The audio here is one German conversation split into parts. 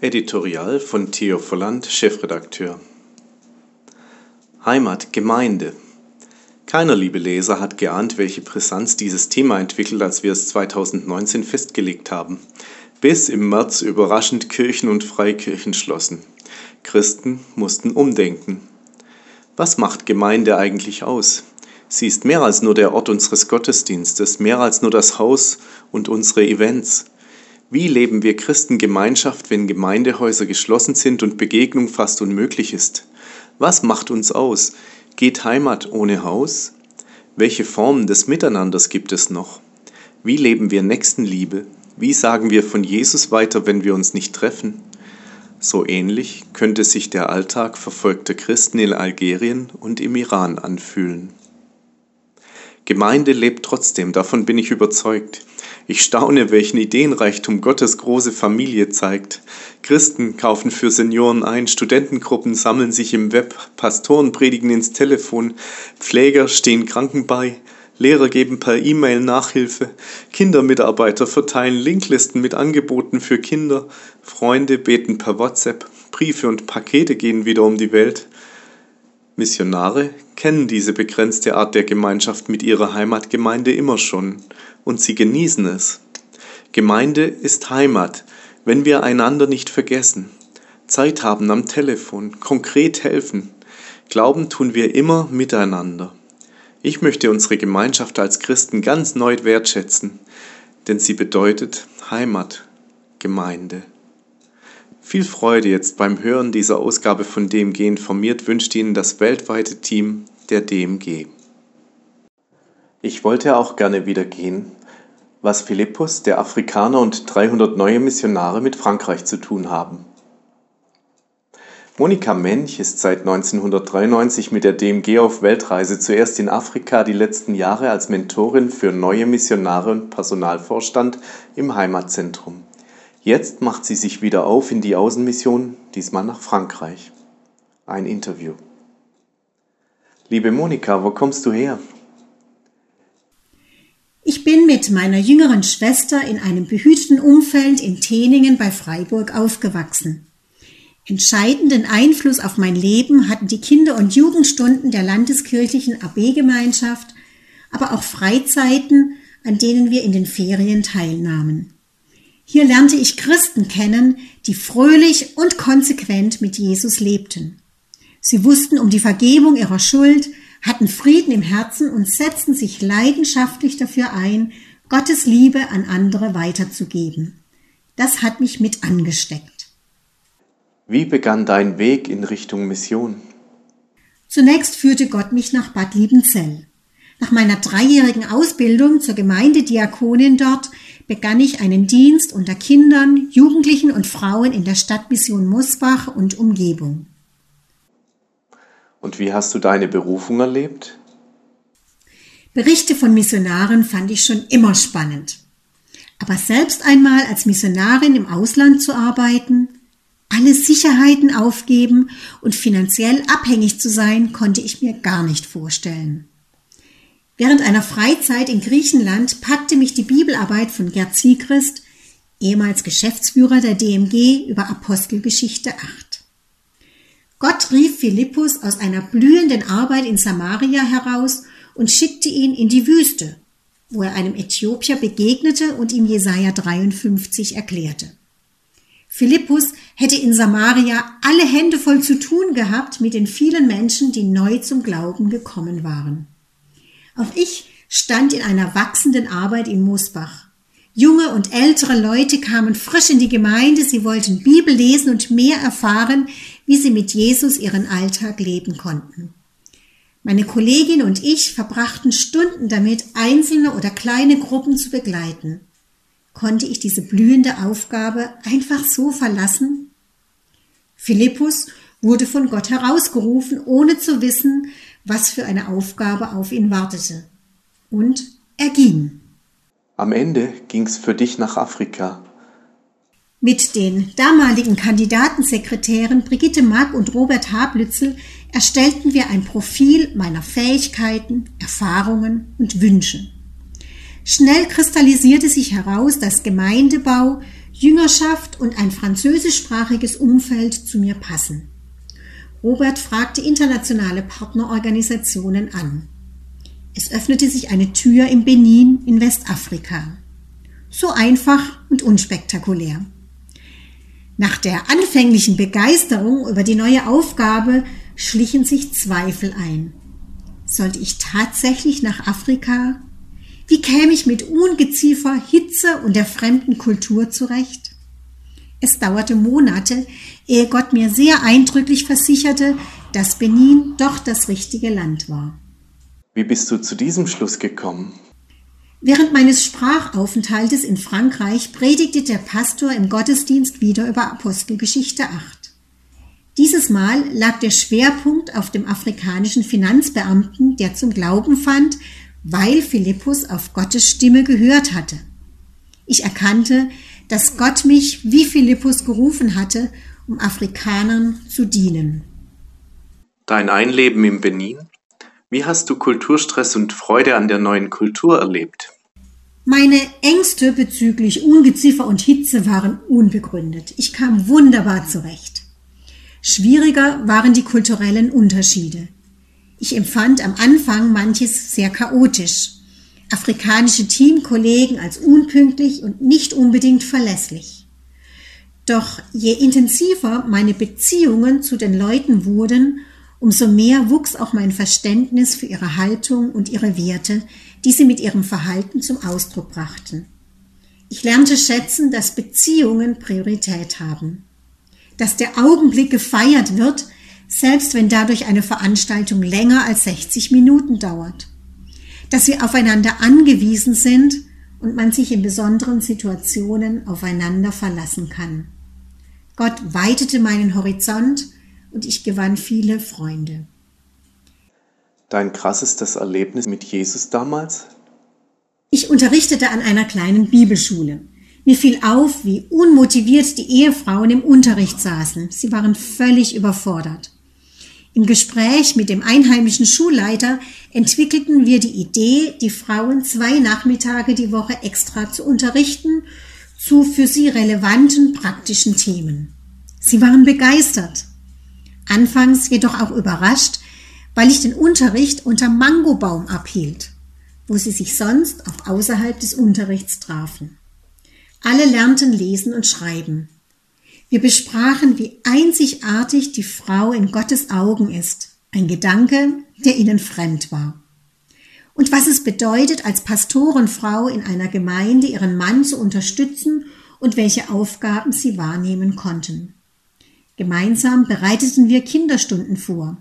Editorial von Theo Volland, Chefredakteur. Heimat, Gemeinde. Keiner, liebe Leser, hat geahnt, welche Brisanz dieses Thema entwickelt, als wir es 2019 festgelegt haben. Bis im März überraschend Kirchen und Freikirchen schlossen. Christen mussten umdenken. Was macht Gemeinde eigentlich aus? Sie ist mehr als nur der Ort unseres Gottesdienstes, mehr als nur das Haus und unsere Events. Wie leben wir Christen Gemeinschaft, wenn Gemeindehäuser geschlossen sind und Begegnung fast unmöglich ist? Was macht uns aus? Geht Heimat ohne Haus? Welche Formen des Miteinanders gibt es noch? Wie leben wir Nächstenliebe? Wie sagen wir von Jesus weiter, wenn wir uns nicht treffen? So ähnlich könnte sich der Alltag verfolgter Christen in Algerien und im Iran anfühlen. Gemeinde lebt trotzdem, davon bin ich überzeugt. Ich staune, welchen Ideenreichtum Gottes große Familie zeigt. Christen kaufen für Senioren ein, Studentengruppen sammeln sich im Web, Pastoren predigen ins Telefon, Pfleger stehen Kranken bei, Lehrer geben per E-Mail Nachhilfe, Kindermitarbeiter verteilen Linklisten mit Angeboten für Kinder, Freunde beten per WhatsApp, Briefe und Pakete gehen wieder um die Welt. Missionare kennen diese begrenzte Art der Gemeinschaft mit ihrer Heimatgemeinde immer schon und sie genießen es. Gemeinde ist Heimat, wenn wir einander nicht vergessen, Zeit haben am Telefon, konkret helfen. Glauben tun wir immer miteinander. Ich möchte unsere Gemeinschaft als Christen ganz neu wertschätzen, denn sie bedeutet Heimat, Gemeinde. Viel Freude jetzt beim Hören dieser Ausgabe von DMG informiert wünscht Ihnen das weltweite Team der DMG. Ich wollte auch gerne wieder gehen, was Philippus, der Afrikaner und 300 neue Missionare mit Frankreich zu tun haben. Monika Mench ist seit 1993 mit der DMG auf Weltreise, zuerst in Afrika, die letzten Jahre als Mentorin für neue Missionare und Personalvorstand im Heimatzentrum. Jetzt macht sie sich wieder auf in die Außenmission, diesmal nach Frankreich. Ein Interview. Liebe Monika, wo kommst du her? Ich bin mit meiner jüngeren Schwester in einem behüteten Umfeld in Teningen bei Freiburg aufgewachsen. Entscheidenden Einfluss auf mein Leben hatten die Kinder- und Jugendstunden der landeskirchlichen AB-Gemeinschaft, aber auch Freizeiten, an denen wir in den Ferien teilnahmen. Hier lernte ich Christen kennen, die fröhlich und konsequent mit Jesus lebten. Sie wussten um die Vergebung ihrer Schuld, hatten Frieden im Herzen und setzten sich leidenschaftlich dafür ein, Gottes Liebe an andere weiterzugeben. Das hat mich mit angesteckt. Wie begann dein Weg in Richtung Mission? Zunächst führte Gott mich nach Bad Liebenzell. Nach meiner dreijährigen Ausbildung zur Gemeindediakonin dort begann ich einen Dienst unter Kindern, Jugendlichen und Frauen in der Stadtmission Mosbach und Umgebung. Und wie hast du deine Berufung erlebt? Berichte von Missionaren fand ich schon immer spannend. Aber selbst einmal als Missionarin im Ausland zu arbeiten, alle Sicherheiten aufgeben und finanziell abhängig zu sein, konnte ich mir gar nicht vorstellen. Während einer Freizeit in Griechenland packte mich die Bibelarbeit von Gerd Siegrist, ehemals Geschäftsführer der DMG, über Apostelgeschichte 8. Gott rief Philippus aus einer blühenden Arbeit in Samaria heraus und schickte ihn in die Wüste, wo er einem Äthiopier begegnete und ihm Jesaja 53 erklärte. Philippus hätte in Samaria alle Hände voll zu tun gehabt mit den vielen Menschen, die neu zum Glauben gekommen waren. Auch ich stand in einer wachsenden Arbeit in Moosbach. Junge und ältere Leute kamen frisch in die Gemeinde, sie wollten Bibel lesen und mehr erfahren, wie sie mit Jesus ihren Alltag leben konnten. Meine Kollegin und ich verbrachten Stunden damit, einzelne oder kleine Gruppen zu begleiten. Konnte ich diese blühende Aufgabe einfach so verlassen? Philippus wurde von Gott herausgerufen, ohne zu wissen, was für eine Aufgabe auf ihn wartete. Und er ging. Am Ende ging's für dich nach Afrika. Mit den damaligen Kandidatensekretären Brigitte Mack und Robert Hablützel erstellten wir ein Profil meiner Fähigkeiten, Erfahrungen und Wünsche. Schnell kristallisierte sich heraus, dass Gemeindebau, Jüngerschaft und ein französischsprachiges Umfeld zu mir passen. Robert fragte internationale Partnerorganisationen an. Es öffnete sich eine Tür im Benin in Westafrika. So einfach und unspektakulär. Nach der anfänglichen Begeisterung über die neue Aufgabe schlichen sich Zweifel ein. Sollte ich tatsächlich nach Afrika? Wie käme ich mit Ungeziefer, Hitze und der fremden Kultur zurecht? Es dauerte Monate, ehe Gott mir sehr eindrücklich versicherte, dass Benin doch das richtige Land war. Wie bist du zu diesem Schluss gekommen? Während meines Sprachaufenthaltes in Frankreich predigte der Pastor im Gottesdienst wieder über Apostelgeschichte 8. Dieses Mal lag der Schwerpunkt auf dem afrikanischen Finanzbeamten, der zum Glauben fand, weil Philippus auf Gottes Stimme gehört hatte. Ich erkannte, dass Gott mich wie Philippus gerufen hatte, um Afrikanern zu dienen. Dein Einleben im Benin wie hast du Kulturstress und Freude an der neuen Kultur erlebt? Meine Ängste bezüglich Ungeziefer und Hitze waren unbegründet. Ich kam wunderbar zurecht. Schwieriger waren die kulturellen Unterschiede. Ich empfand am Anfang manches sehr chaotisch. Afrikanische Teamkollegen als unpünktlich und nicht unbedingt verlässlich. Doch je intensiver meine Beziehungen zu den Leuten wurden, umso mehr wuchs auch mein Verständnis für ihre Haltung und ihre Werte, die sie mit ihrem Verhalten zum Ausdruck brachten. Ich lernte schätzen, dass Beziehungen Priorität haben, dass der Augenblick gefeiert wird, selbst wenn dadurch eine Veranstaltung länger als 60 Minuten dauert, dass wir aufeinander angewiesen sind und man sich in besonderen Situationen aufeinander verlassen kann. Gott weitete meinen Horizont und ich gewann viele Freunde. Dein krassestes Erlebnis mit Jesus damals? Ich unterrichtete an einer kleinen Bibelschule. Mir fiel auf, wie unmotiviert die Ehefrauen im Unterricht saßen. Sie waren völlig überfordert. Im Gespräch mit dem einheimischen Schulleiter entwickelten wir die Idee, die Frauen zwei Nachmittage die Woche extra zu unterrichten zu für sie relevanten praktischen Themen. Sie waren begeistert anfangs jedoch auch überrascht, weil ich den Unterricht unter Mangobaum abhielt, wo sie sich sonst auch außerhalb des Unterrichts trafen. Alle lernten lesen und schreiben. Wir besprachen, wie einzigartig die Frau in Gottes Augen ist, ein Gedanke, der ihnen fremd war. Und was es bedeutet, als Pastorenfrau in einer Gemeinde ihren Mann zu unterstützen und welche Aufgaben sie wahrnehmen konnten. Gemeinsam bereiteten wir Kinderstunden vor.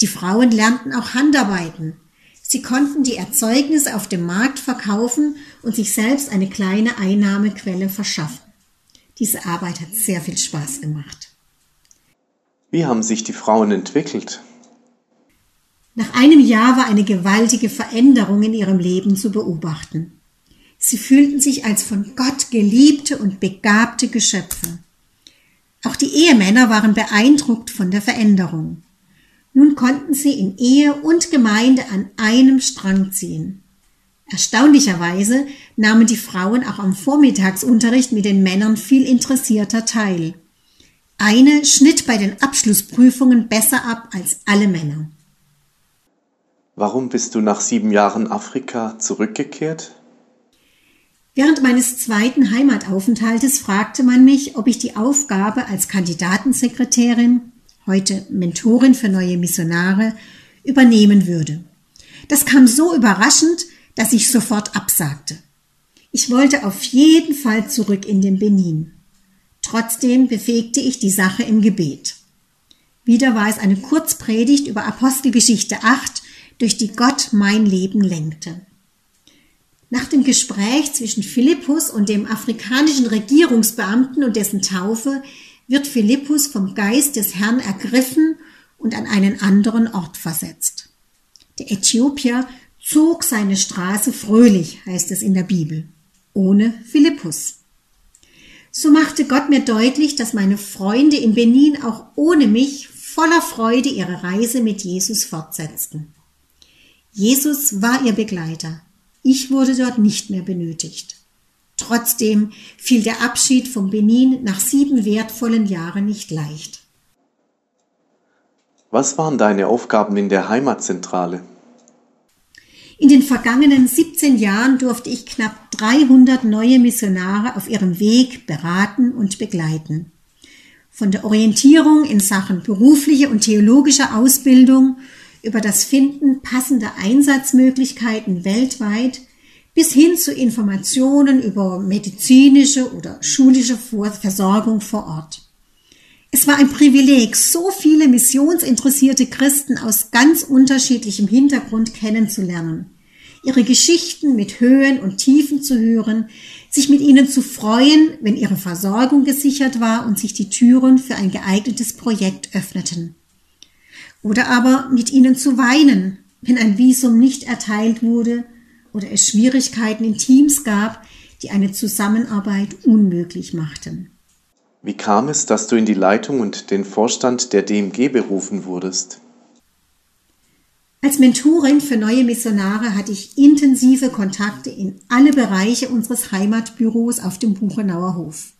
Die Frauen lernten auch Handarbeiten. Sie konnten die Erzeugnisse auf dem Markt verkaufen und sich selbst eine kleine Einnahmequelle verschaffen. Diese Arbeit hat sehr viel Spaß gemacht. Wie haben sich die Frauen entwickelt? Nach einem Jahr war eine gewaltige Veränderung in ihrem Leben zu beobachten. Sie fühlten sich als von Gott geliebte und begabte Geschöpfe. Auch die Ehemänner waren beeindruckt von der Veränderung. Nun konnten sie in Ehe und Gemeinde an einem Strang ziehen. Erstaunlicherweise nahmen die Frauen auch am Vormittagsunterricht mit den Männern viel interessierter teil. Eine schnitt bei den Abschlussprüfungen besser ab als alle Männer. Warum bist du nach sieben Jahren Afrika zurückgekehrt? Während meines zweiten Heimataufenthaltes fragte man mich, ob ich die Aufgabe als Kandidatensekretärin, heute Mentorin für neue Missionare, übernehmen würde. Das kam so überraschend, dass ich sofort absagte. Ich wollte auf jeden Fall zurück in den Benin. Trotzdem befähigte ich die Sache im Gebet. Wieder war es eine Kurzpredigt über Apostelgeschichte 8, durch die Gott mein Leben lenkte. Nach dem Gespräch zwischen Philippus und dem afrikanischen Regierungsbeamten und dessen Taufe wird Philippus vom Geist des Herrn ergriffen und an einen anderen Ort versetzt. Der Äthiopier zog seine Straße fröhlich, heißt es in der Bibel, ohne Philippus. So machte Gott mir deutlich, dass meine Freunde in Benin auch ohne mich voller Freude ihre Reise mit Jesus fortsetzten. Jesus war ihr Begleiter. Ich wurde dort nicht mehr benötigt. Trotzdem fiel der Abschied vom Benin nach sieben wertvollen Jahren nicht leicht. Was waren deine Aufgaben in der Heimatzentrale? In den vergangenen 17 Jahren durfte ich knapp 300 neue Missionare auf ihrem Weg beraten und begleiten. Von der Orientierung in Sachen berufliche und theologische Ausbildung über das Finden passender Einsatzmöglichkeiten weltweit bis hin zu Informationen über medizinische oder schulische Versorgung vor Ort. Es war ein Privileg, so viele missionsinteressierte Christen aus ganz unterschiedlichem Hintergrund kennenzulernen, ihre Geschichten mit Höhen und Tiefen zu hören, sich mit ihnen zu freuen, wenn ihre Versorgung gesichert war und sich die Türen für ein geeignetes Projekt öffneten. Oder aber mit ihnen zu weinen, wenn ein Visum nicht erteilt wurde oder es Schwierigkeiten in Teams gab, die eine Zusammenarbeit unmöglich machten. Wie kam es, dass du in die Leitung und den Vorstand der DMG berufen wurdest? Als Mentorin für neue Missionare hatte ich intensive Kontakte in alle Bereiche unseres Heimatbüros auf dem Buchenauer Hof.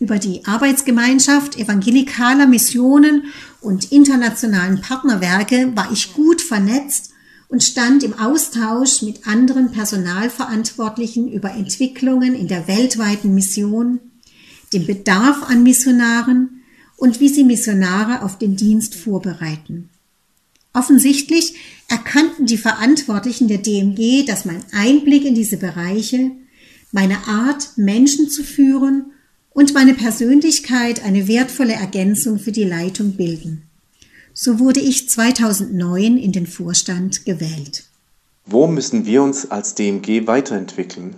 Über die Arbeitsgemeinschaft evangelikaler Missionen und internationalen Partnerwerke war ich gut vernetzt und stand im Austausch mit anderen Personalverantwortlichen über Entwicklungen in der weltweiten Mission, dem Bedarf an Missionaren und wie sie Missionare auf den Dienst vorbereiten. Offensichtlich erkannten die Verantwortlichen der DMG, dass mein Einblick in diese Bereiche, meine Art, Menschen zu führen und meine Persönlichkeit eine wertvolle Ergänzung für die Leitung bilden. So wurde ich 2009 in den Vorstand gewählt. Wo müssen wir uns als DMG weiterentwickeln?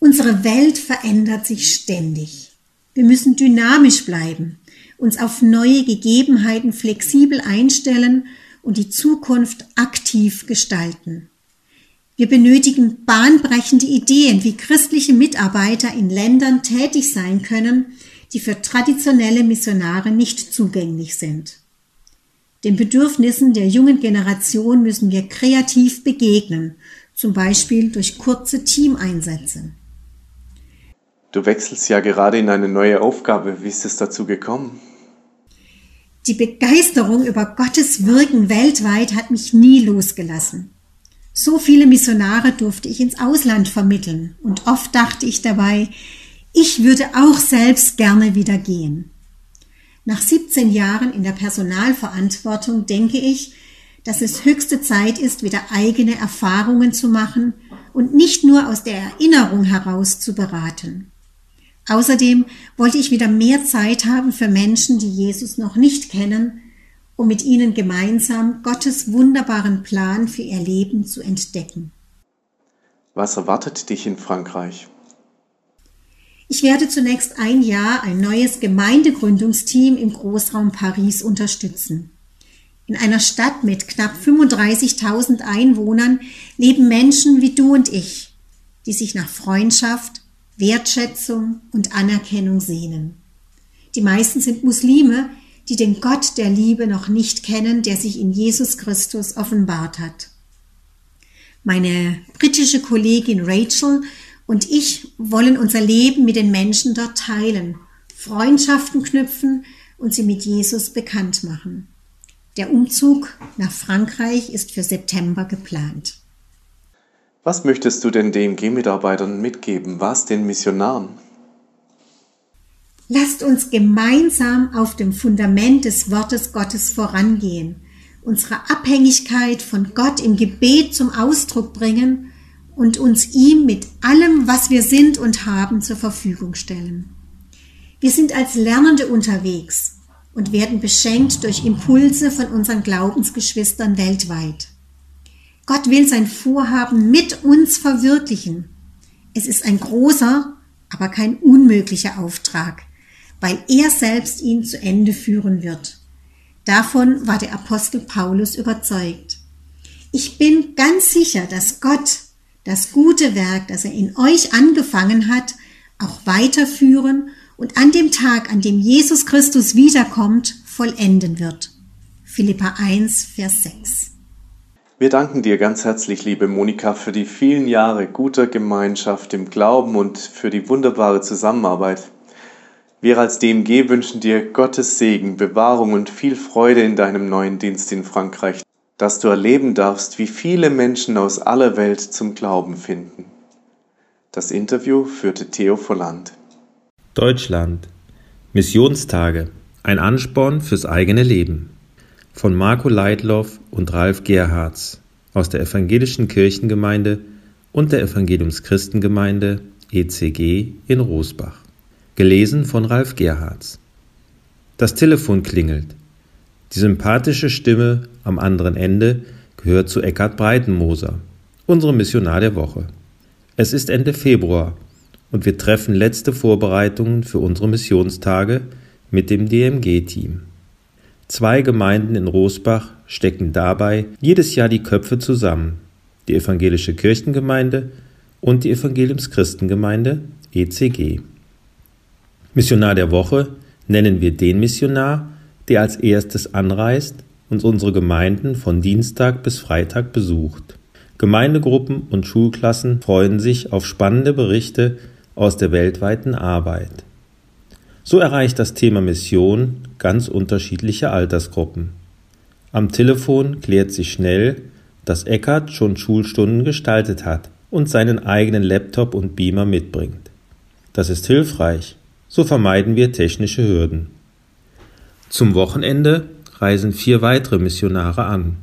Unsere Welt verändert sich ständig. Wir müssen dynamisch bleiben, uns auf neue Gegebenheiten flexibel einstellen und die Zukunft aktiv gestalten. Wir benötigen bahnbrechende Ideen, wie christliche Mitarbeiter in Ländern tätig sein können, die für traditionelle Missionare nicht zugänglich sind. Den Bedürfnissen der jungen Generation müssen wir kreativ begegnen, zum Beispiel durch kurze Teameinsätze. Du wechselst ja gerade in eine neue Aufgabe. Wie ist es dazu gekommen? Die Begeisterung über Gottes Wirken weltweit hat mich nie losgelassen. So viele Missionare durfte ich ins Ausland vermitteln und oft dachte ich dabei, ich würde auch selbst gerne wieder gehen. Nach 17 Jahren in der Personalverantwortung denke ich, dass es höchste Zeit ist, wieder eigene Erfahrungen zu machen und nicht nur aus der Erinnerung heraus zu beraten. Außerdem wollte ich wieder mehr Zeit haben für Menschen, die Jesus noch nicht kennen, um mit ihnen gemeinsam Gottes wunderbaren Plan für ihr Leben zu entdecken. Was erwartet dich in Frankreich? Ich werde zunächst ein Jahr ein neues Gemeindegründungsteam im Großraum Paris unterstützen. In einer Stadt mit knapp 35.000 Einwohnern leben Menschen wie du und ich, die sich nach Freundschaft, Wertschätzung und Anerkennung sehnen. Die meisten sind Muslime, die den Gott der Liebe noch nicht kennen, der sich in Jesus Christus offenbart hat. Meine britische Kollegin Rachel und ich wollen unser Leben mit den Menschen dort teilen, Freundschaften knüpfen und sie mit Jesus bekannt machen. Der Umzug nach Frankreich ist für September geplant. Was möchtest du den DMG-Mitarbeitern mitgeben? Was den Missionaren? Lasst uns gemeinsam auf dem Fundament des Wortes Gottes vorangehen, unsere Abhängigkeit von Gott im Gebet zum Ausdruck bringen und uns ihm mit allem, was wir sind und haben, zur Verfügung stellen. Wir sind als Lernende unterwegs und werden beschenkt durch Impulse von unseren Glaubensgeschwistern weltweit. Gott will sein Vorhaben mit uns verwirklichen. Es ist ein großer, aber kein unmöglicher Auftrag, weil er selbst ihn zu Ende führen wird. Davon war der Apostel Paulus überzeugt. Ich bin ganz sicher, dass Gott das gute Werk, das er in euch angefangen hat, auch weiterführen und an dem Tag, an dem Jesus Christus wiederkommt, vollenden wird. Philippa 1, Vers 6. Wir danken dir ganz herzlich, liebe Monika, für die vielen Jahre guter Gemeinschaft im Glauben und für die wunderbare Zusammenarbeit. Wir als DMG wünschen dir Gottes Segen, Bewahrung und viel Freude in deinem neuen Dienst in Frankreich, dass du erleben darfst, wie viele Menschen aus aller Welt zum Glauben finden. Das Interview führte Theo Volland. Deutschland. Missionstage. Ein Ansporn fürs eigene Leben von Marco Leitloff und Ralf Gerhards aus der Evangelischen Kirchengemeinde und der Evangeliumschristengemeinde ECG in Rosbach. Gelesen von Ralf Gerhards. Das Telefon klingelt. Die sympathische Stimme am anderen Ende gehört zu Eckhard Breitenmoser, unserem Missionar der Woche. Es ist Ende Februar und wir treffen letzte Vorbereitungen für unsere Missionstage mit dem DMG-Team. Zwei Gemeinden in Rosbach stecken dabei jedes Jahr die Köpfe zusammen, die Evangelische Kirchengemeinde und die Evangeliumschristengemeinde ECG. Missionar der Woche nennen wir den Missionar, der als erstes anreist und unsere Gemeinden von Dienstag bis Freitag besucht. Gemeindegruppen und Schulklassen freuen sich auf spannende Berichte aus der weltweiten Arbeit. So erreicht das Thema Mission ganz unterschiedliche Altersgruppen. Am Telefon klärt sich schnell, dass Eckart schon Schulstunden gestaltet hat und seinen eigenen Laptop und Beamer mitbringt. Das ist hilfreich, so vermeiden wir technische Hürden. Zum Wochenende reisen vier weitere Missionare an.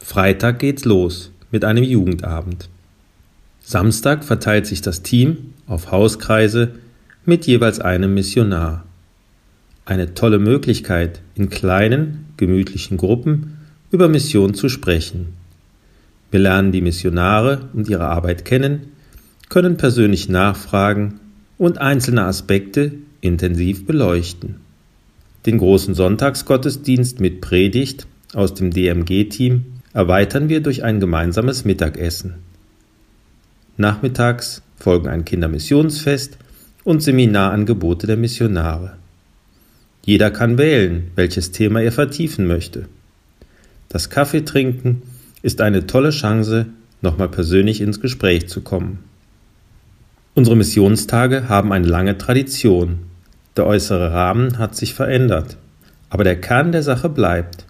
Freitag geht's los mit einem Jugendabend. Samstag verteilt sich das Team auf Hauskreise mit jeweils einem Missionar. Eine tolle Möglichkeit, in kleinen, gemütlichen Gruppen über Mission zu sprechen. Wir lernen die Missionare und ihre Arbeit kennen, können persönlich nachfragen und einzelne Aspekte intensiv beleuchten. Den großen Sonntagsgottesdienst mit Predigt aus dem DMG-Team erweitern wir durch ein gemeinsames Mittagessen. Nachmittags folgen ein Kindermissionsfest und Seminarangebote der Missionare. Jeder kann wählen, welches Thema er vertiefen möchte. Das Kaffeetrinken ist eine tolle Chance, nochmal persönlich ins Gespräch zu kommen. Unsere Missionstage haben eine lange Tradition. Der äußere Rahmen hat sich verändert, aber der Kern der Sache bleibt.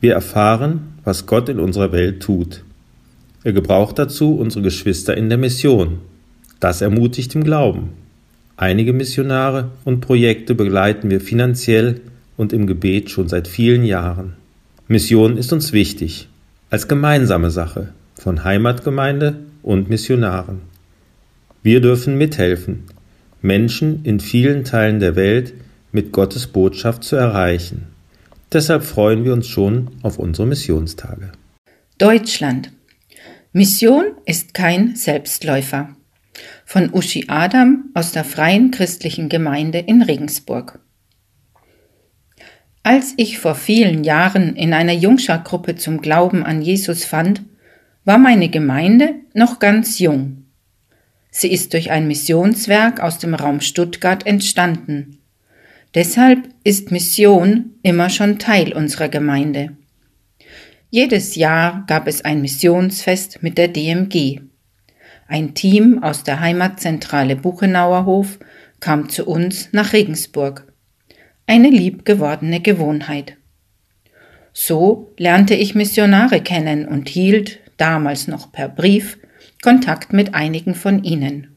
Wir erfahren, was Gott in unserer Welt tut. Er gebraucht dazu unsere Geschwister in der Mission. Das ermutigt im Glauben. Einige Missionare und Projekte begleiten wir finanziell und im Gebet schon seit vielen Jahren. Mission ist uns wichtig, als gemeinsame Sache von Heimatgemeinde und Missionaren. Wir dürfen mithelfen, Menschen in vielen Teilen der Welt mit Gottes Botschaft zu erreichen. Deshalb freuen wir uns schon auf unsere Missionstage. Deutschland. Mission ist kein Selbstläufer von Uschi Adam aus der Freien Christlichen Gemeinde in Regensburg. Als ich vor vielen Jahren in einer Jungschargruppe zum Glauben an Jesus fand, war meine Gemeinde noch ganz jung. Sie ist durch ein Missionswerk aus dem Raum Stuttgart entstanden. Deshalb ist Mission immer schon Teil unserer Gemeinde. Jedes Jahr gab es ein Missionsfest mit der DMG. Ein Team aus der Heimatzentrale Buchenauer Hof kam zu uns nach Regensburg. Eine liebgewordene Gewohnheit. So lernte ich Missionare kennen und hielt, damals noch per Brief, Kontakt mit einigen von ihnen.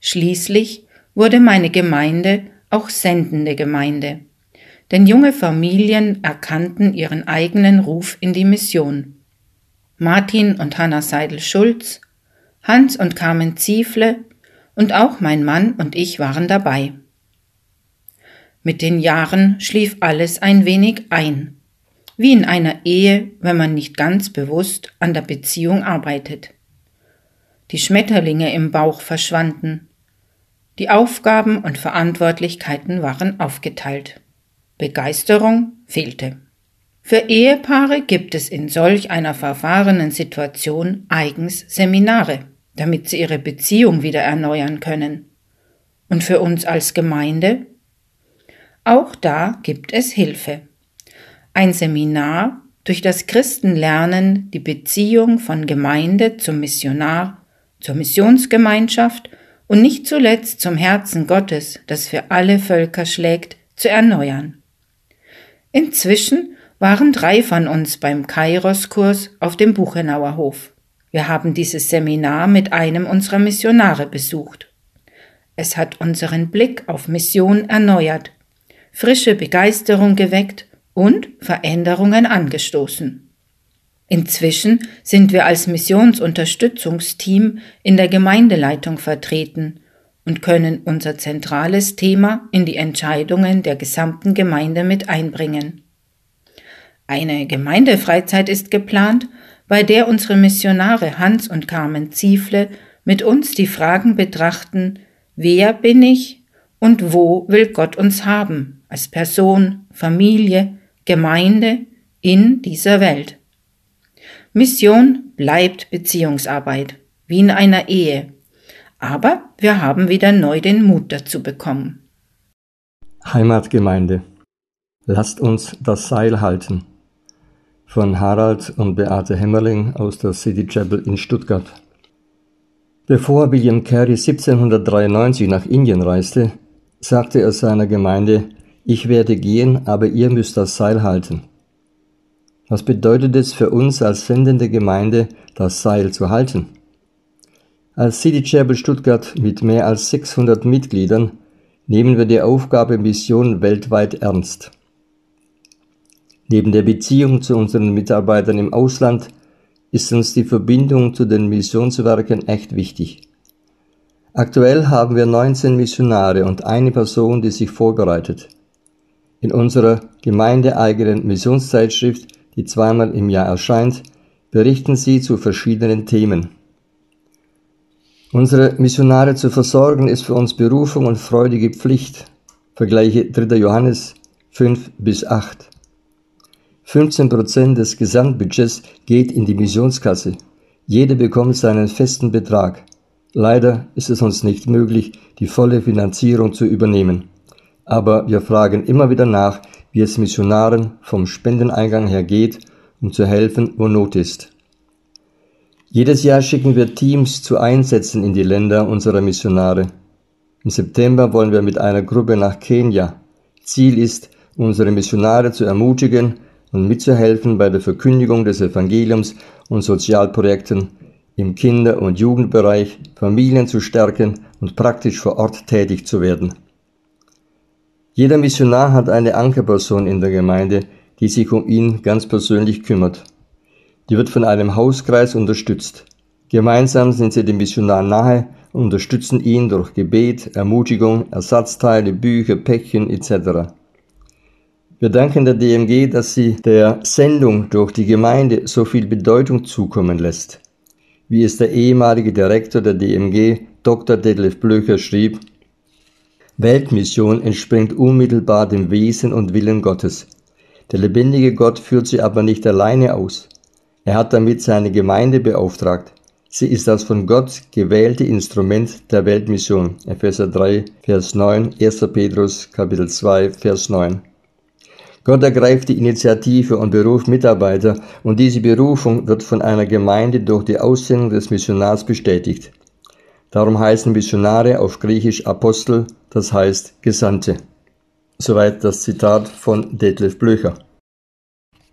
Schließlich wurde meine Gemeinde auch sendende Gemeinde, denn junge Familien erkannten ihren eigenen Ruf in die Mission. Martin und Hanna Seidel-Schulz Hans und Carmen Ziefle und auch mein Mann und ich waren dabei. Mit den Jahren schlief alles ein wenig ein, wie in einer Ehe, wenn man nicht ganz bewusst an der Beziehung arbeitet. Die Schmetterlinge im Bauch verschwanden, die Aufgaben und Verantwortlichkeiten waren aufgeteilt. Begeisterung fehlte. Für Ehepaare gibt es in solch einer verfahrenen Situation eigens Seminare damit sie ihre Beziehung wieder erneuern können. Und für uns als Gemeinde? Auch da gibt es Hilfe. Ein Seminar durch das Christenlernen die Beziehung von Gemeinde zum Missionar, zur Missionsgemeinschaft und nicht zuletzt zum Herzen Gottes, das für alle Völker schlägt, zu erneuern. Inzwischen waren drei von uns beim Kairos-Kurs auf dem Buchenauer Hof. Wir haben dieses Seminar mit einem unserer Missionare besucht. Es hat unseren Blick auf Mission erneuert, frische Begeisterung geweckt und Veränderungen angestoßen. Inzwischen sind wir als Missionsunterstützungsteam in der Gemeindeleitung vertreten und können unser zentrales Thema in die Entscheidungen der gesamten Gemeinde mit einbringen. Eine Gemeindefreizeit ist geplant, bei der unsere Missionare Hans und Carmen Ziefle mit uns die Fragen betrachten, wer bin ich und wo will Gott uns haben, als Person, Familie, Gemeinde in dieser Welt. Mission bleibt Beziehungsarbeit, wie in einer Ehe. Aber wir haben wieder neu den Mut dazu bekommen. Heimatgemeinde. Lasst uns das Seil halten. Von Harald und Beate Hämmerling aus der City Chapel in Stuttgart. Bevor William Carey 1793 nach Indien reiste, sagte er seiner Gemeinde, ich werde gehen, aber ihr müsst das Seil halten. Was bedeutet es für uns als sendende Gemeinde, das Seil zu halten? Als City Chapel Stuttgart mit mehr als 600 Mitgliedern nehmen wir die Aufgabe Mission weltweit ernst. Neben der Beziehung zu unseren Mitarbeitern im Ausland ist uns die Verbindung zu den Missionswerken echt wichtig. Aktuell haben wir 19 Missionare und eine Person, die sich vorbereitet. In unserer gemeindeeigenen Missionszeitschrift, die zweimal im Jahr erscheint, berichten sie zu verschiedenen Themen. Unsere Missionare zu versorgen ist für uns Berufung und freudige Pflicht. Vergleiche 3. Johannes 5 bis 8. 15 Prozent des Gesamtbudgets geht in die Missionskasse. Jeder bekommt seinen festen Betrag. Leider ist es uns nicht möglich, die volle Finanzierung zu übernehmen aber wir fragen immer wieder nach, wie es Missionaren vom Spendeneingang her geht, um zu helfen, wo Not ist. Jedes Jahr schicken wir Teams zu Einsätzen in die Länder unserer Missionare. Im September wollen wir mit einer Gruppe nach Kenia. Ziel ist, unsere Missionare zu ermutigen und mitzuhelfen bei der Verkündigung des Evangeliums und Sozialprojekten im Kinder- und Jugendbereich, Familien zu stärken und praktisch vor Ort tätig zu werden. Jeder Missionar hat eine Ankerperson in der Gemeinde, die sich um ihn ganz persönlich kümmert. Die wird von einem Hauskreis unterstützt. Gemeinsam sind sie dem Missionar nahe und unterstützen ihn durch Gebet, Ermutigung, Ersatzteile, Bücher, Päckchen etc. Wir danken der DMG, dass sie der Sendung durch die Gemeinde so viel Bedeutung zukommen lässt. Wie es der ehemalige Direktor der DMG, Dr. Detlef Blöcher, schrieb, Weltmission entspringt unmittelbar dem Wesen und Willen Gottes. Der lebendige Gott führt sie aber nicht alleine aus. Er hat damit seine Gemeinde beauftragt. Sie ist das von Gott gewählte Instrument der Weltmission. Epheser 3, Vers 9, 1. Petrus, Kapitel 2, Vers 9. Gott ergreift die Initiative und beruft Mitarbeiter und diese Berufung wird von einer Gemeinde durch die Aussendung des Missionars bestätigt. Darum heißen Missionare auf Griechisch Apostel, das heißt Gesandte. Soweit das Zitat von Detlef Blöcher.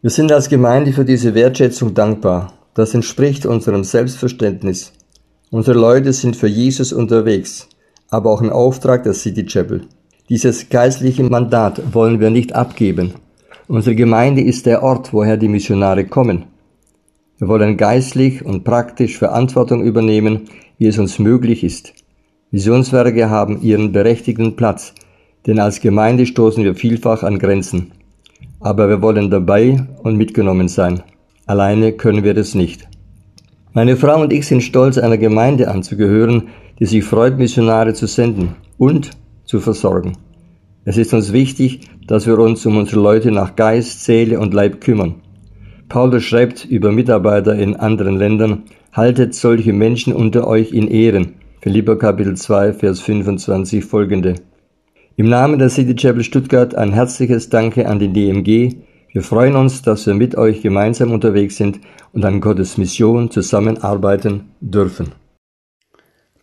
Wir sind als Gemeinde für diese Wertschätzung dankbar. Das entspricht unserem Selbstverständnis. Unsere Leute sind für Jesus unterwegs, aber auch im Auftrag der City Chapel. Dieses geistliche Mandat wollen wir nicht abgeben. Unsere Gemeinde ist der Ort, woher die Missionare kommen. Wir wollen geistlich und praktisch Verantwortung übernehmen, wie es uns möglich ist. Missionswerke haben ihren berechtigten Platz, denn als Gemeinde stoßen wir vielfach an Grenzen. Aber wir wollen dabei und mitgenommen sein. Alleine können wir das nicht. Meine Frau und ich sind stolz, einer Gemeinde anzugehören, die sich freut, Missionare zu senden und zu versorgen. Es ist uns wichtig, dass wir uns um unsere Leute nach Geist, Seele und Leib kümmern. Paulus schreibt über Mitarbeiter in anderen Ländern, haltet solche Menschen unter euch in Ehren. Philipper Kapitel 2, Vers 25 folgende. Im Namen der City Chapel Stuttgart ein herzliches Danke an die DMG Wir freuen uns, dass wir mit euch gemeinsam unterwegs sind und an Gottes Mission zusammenarbeiten dürfen.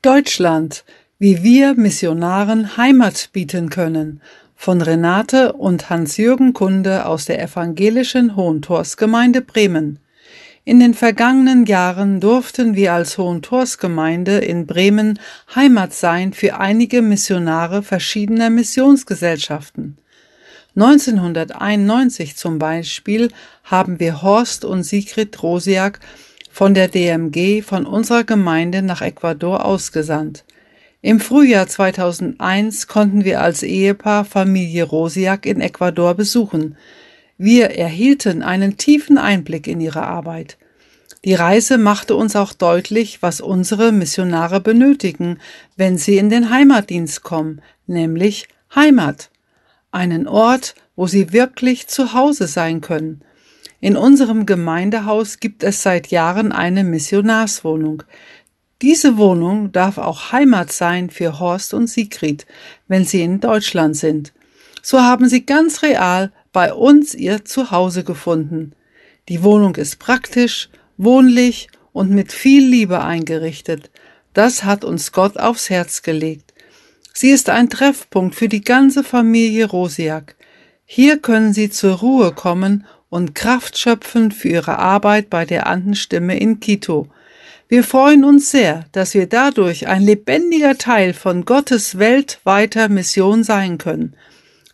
Deutschland, wie wir Missionaren Heimat bieten können von Renate und Hans-Jürgen Kunde aus der evangelischen Hohentorsgemeinde Bremen. In den vergangenen Jahren durften wir als Hohentorsgemeinde in Bremen Heimat sein für einige Missionare verschiedener Missionsgesellschaften. 1991 zum Beispiel haben wir Horst und Sigrid Rosiak von der DMG von unserer Gemeinde nach Ecuador ausgesandt. Im Frühjahr 2001 konnten wir als Ehepaar Familie Rosiak in Ecuador besuchen. Wir erhielten einen tiefen Einblick in ihre Arbeit. Die Reise machte uns auch deutlich, was unsere Missionare benötigen, wenn sie in den Heimatdienst kommen, nämlich Heimat. Einen Ort, wo sie wirklich zu Hause sein können. In unserem Gemeindehaus gibt es seit Jahren eine Missionarswohnung. Diese Wohnung darf auch Heimat sein für Horst und Sigrid, wenn sie in Deutschland sind. So haben sie ganz real bei uns ihr Zuhause gefunden. Die Wohnung ist praktisch, wohnlich und mit viel Liebe eingerichtet. Das hat uns Gott aufs Herz gelegt. Sie ist ein Treffpunkt für die ganze Familie Rosiak. Hier können Sie zur Ruhe kommen und Kraft schöpfen für Ihre Arbeit bei der Andenstimme in Quito. Wir freuen uns sehr, dass wir dadurch ein lebendiger Teil von Gottes weltweiter Mission sein können.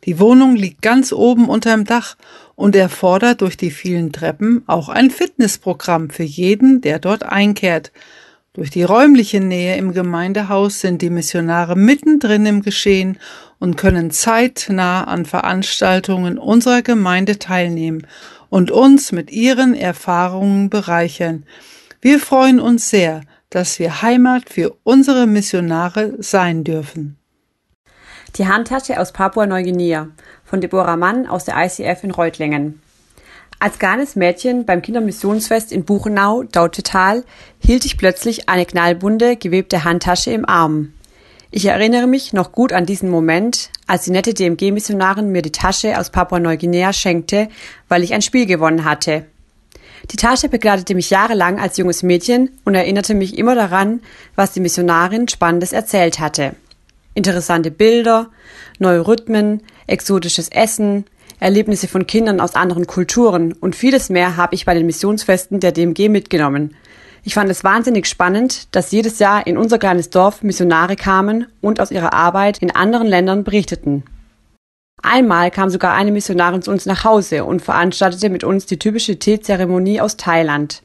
Die Wohnung liegt ganz oben unterm Dach und erfordert durch die vielen Treppen auch ein Fitnessprogramm für jeden, der dort einkehrt. Durch die räumliche Nähe im Gemeindehaus sind die Missionare mittendrin im Geschehen und können zeitnah an Veranstaltungen unserer Gemeinde teilnehmen und uns mit ihren Erfahrungen bereichern. Wir freuen uns sehr, dass wir Heimat für unsere Missionare sein dürfen. Die Handtasche aus Papua-Neuguinea von Deborah Mann aus der ICF in Reutlingen. Als kleines Mädchen beim Kindermissionsfest in Buchenau, Dautetal, hielt ich plötzlich eine knallbunte, gewebte Handtasche im Arm. Ich erinnere mich noch gut an diesen Moment, als die nette DMG-Missionarin mir die Tasche aus Papua-Neuguinea schenkte, weil ich ein Spiel gewonnen hatte. Die Tasche begleitete mich jahrelang als junges Mädchen und erinnerte mich immer daran, was die Missionarin Spannendes erzählt hatte. Interessante Bilder, neue Rhythmen, exotisches Essen, Erlebnisse von Kindern aus anderen Kulturen und vieles mehr habe ich bei den Missionsfesten der DMG mitgenommen. Ich fand es wahnsinnig spannend, dass jedes Jahr in unser kleines Dorf Missionare kamen und aus ihrer Arbeit in anderen Ländern berichteten. Einmal kam sogar eine Missionarin zu uns nach Hause und veranstaltete mit uns die typische Teezeremonie aus Thailand.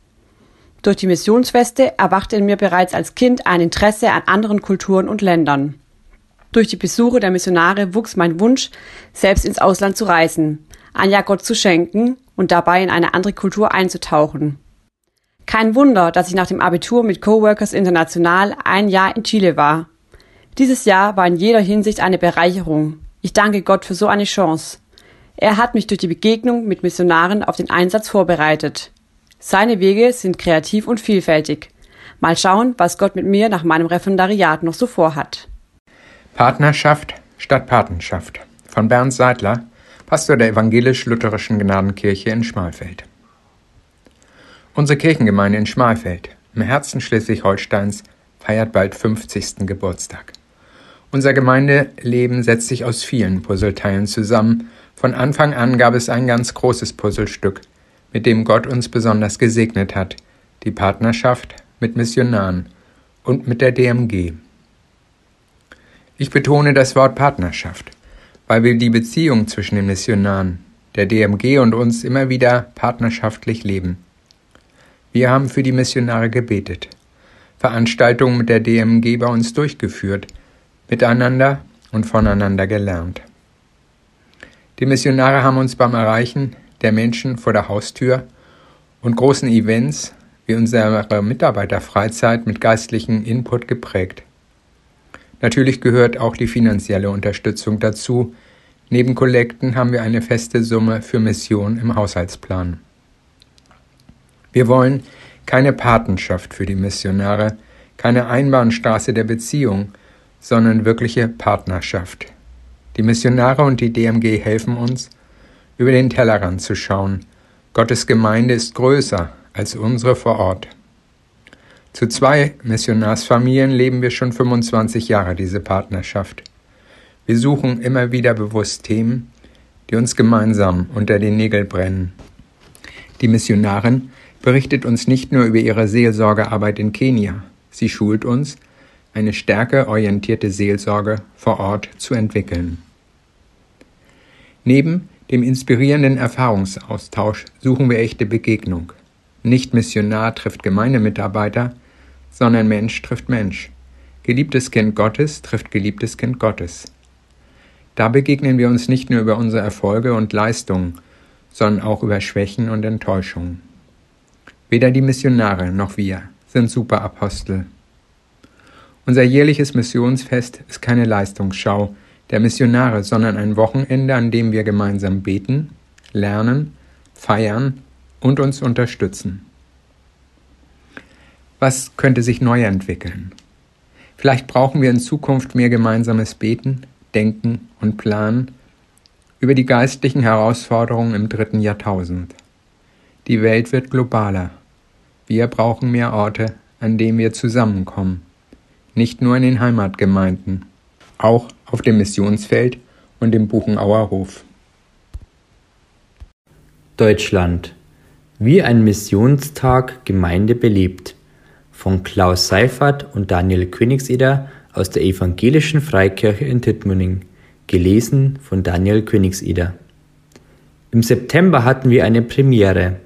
Durch die Missionsfeste erwachte in mir bereits als Kind ein Interesse an anderen Kulturen und Ländern. Durch die Besuche der Missionare wuchs mein Wunsch, selbst ins Ausland zu reisen, ein Jahr Gott zu schenken und dabei in eine andere Kultur einzutauchen. Kein Wunder, dass ich nach dem Abitur mit Coworkers International ein Jahr in Chile war. Dieses Jahr war in jeder Hinsicht eine Bereicherung, ich danke Gott für so eine Chance. Er hat mich durch die Begegnung mit Missionaren auf den Einsatz vorbereitet. Seine Wege sind kreativ und vielfältig. Mal schauen, was Gott mit mir nach meinem Referendariat noch so vorhat. Partnerschaft statt Patenschaft von Bernd Seidler, Pastor der evangelisch-lutherischen Gnadenkirche in Schmalfeld. Unsere Kirchengemeinde in Schmalfeld, im Herzen Schleswig-Holsteins, feiert bald 50. Geburtstag. Unser Gemeindeleben setzt sich aus vielen Puzzleteilen zusammen. Von Anfang an gab es ein ganz großes Puzzlestück, mit dem Gott uns besonders gesegnet hat, die Partnerschaft mit Missionaren und mit der DMG. Ich betone das Wort Partnerschaft, weil wir die Beziehung zwischen den Missionaren, der DMG und uns immer wieder partnerschaftlich leben. Wir haben für die Missionare gebetet, Veranstaltungen mit der DMG bei uns durchgeführt, miteinander und voneinander gelernt. Die Missionare haben uns beim Erreichen der Menschen vor der Haustür und großen Events wie unsere Mitarbeiterfreizeit mit geistlichem Input geprägt. Natürlich gehört auch die finanzielle Unterstützung dazu. Neben Kollekten haben wir eine feste Summe für Mission im Haushaltsplan. Wir wollen keine Patenschaft für die Missionare, keine Einbahnstraße der Beziehung, sondern wirkliche Partnerschaft. Die Missionare und die DMG helfen uns, über den Tellerrand zu schauen. Gottes Gemeinde ist größer als unsere vor Ort. Zu zwei Missionarsfamilien leben wir schon 25 Jahre diese Partnerschaft. Wir suchen immer wieder bewusst Themen, die uns gemeinsam unter den Nägeln brennen. Die Missionarin berichtet uns nicht nur über ihre Seelsorgearbeit in Kenia, sie schult uns, eine stärkeorientierte Seelsorge vor Ort zu entwickeln. Neben dem inspirierenden Erfahrungsaustausch suchen wir echte Begegnung. Nicht Missionar trifft Gemeindemitarbeiter, sondern Mensch trifft Mensch. Geliebtes Kind Gottes trifft geliebtes Kind Gottes. Da begegnen wir uns nicht nur über unsere Erfolge und Leistungen, sondern auch über Schwächen und Enttäuschungen. Weder die Missionare noch wir sind Superapostel. Unser jährliches Missionsfest ist keine Leistungsschau der Missionare, sondern ein Wochenende, an dem wir gemeinsam beten, lernen, feiern und uns unterstützen. Was könnte sich neu entwickeln? Vielleicht brauchen wir in Zukunft mehr gemeinsames Beten, Denken und Planen über die geistlichen Herausforderungen im dritten Jahrtausend. Die Welt wird globaler. Wir brauchen mehr Orte, an denen wir zusammenkommen. Nicht nur in den Heimatgemeinden, auch auf dem Missionsfeld und im Buchenauer Hof. Deutschland. Wie ein Missionstag Gemeinde belebt. Von Klaus Seifert und Daniel Königseder aus der Evangelischen Freikirche in Tittmünning. Gelesen von Daniel Königseder. Im September hatten wir eine Premiere.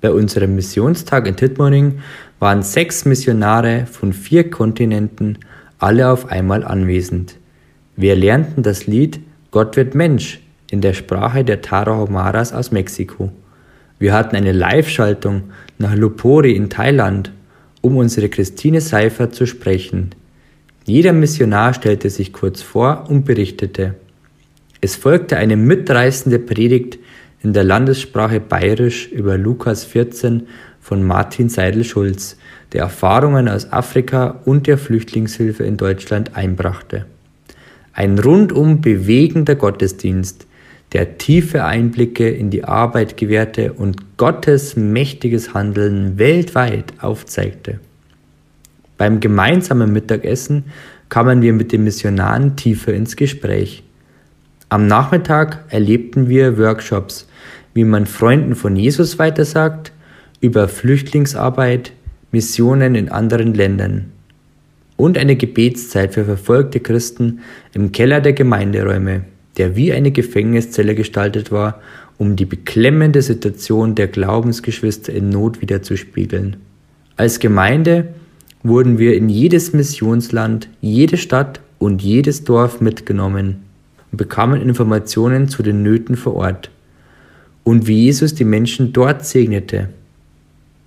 Bei unserem Missionstag in Tittmünning waren sechs Missionare von vier Kontinenten alle auf einmal anwesend. Wir lernten das Lied Gott wird Mensch in der Sprache der Tarahumaras aus Mexiko. Wir hatten eine Live-Schaltung nach Lupori in Thailand, um unsere Christine Seifer zu sprechen. Jeder Missionar stellte sich kurz vor und berichtete. Es folgte eine mitreißende Predigt in der Landessprache Bayerisch über Lukas 14 von Martin Seidel-Schulz, der Erfahrungen aus Afrika und der Flüchtlingshilfe in Deutschland einbrachte. Ein rundum bewegender Gottesdienst, der tiefe Einblicke in die Arbeit gewährte und Gottes mächtiges Handeln weltweit aufzeigte. Beim gemeinsamen Mittagessen kamen wir mit den Missionaren tiefer ins Gespräch. Am Nachmittag erlebten wir Workshops, wie man Freunden von Jesus weitersagt, über Flüchtlingsarbeit, Missionen in anderen Ländern und eine Gebetszeit für verfolgte Christen im Keller der Gemeinderäume, der wie eine Gefängniszelle gestaltet war, um die beklemmende Situation der Glaubensgeschwister in Not wiederzuspiegeln. Als Gemeinde wurden wir in jedes Missionsland, jede Stadt und jedes Dorf mitgenommen und bekamen Informationen zu den Nöten vor Ort und wie Jesus die Menschen dort segnete.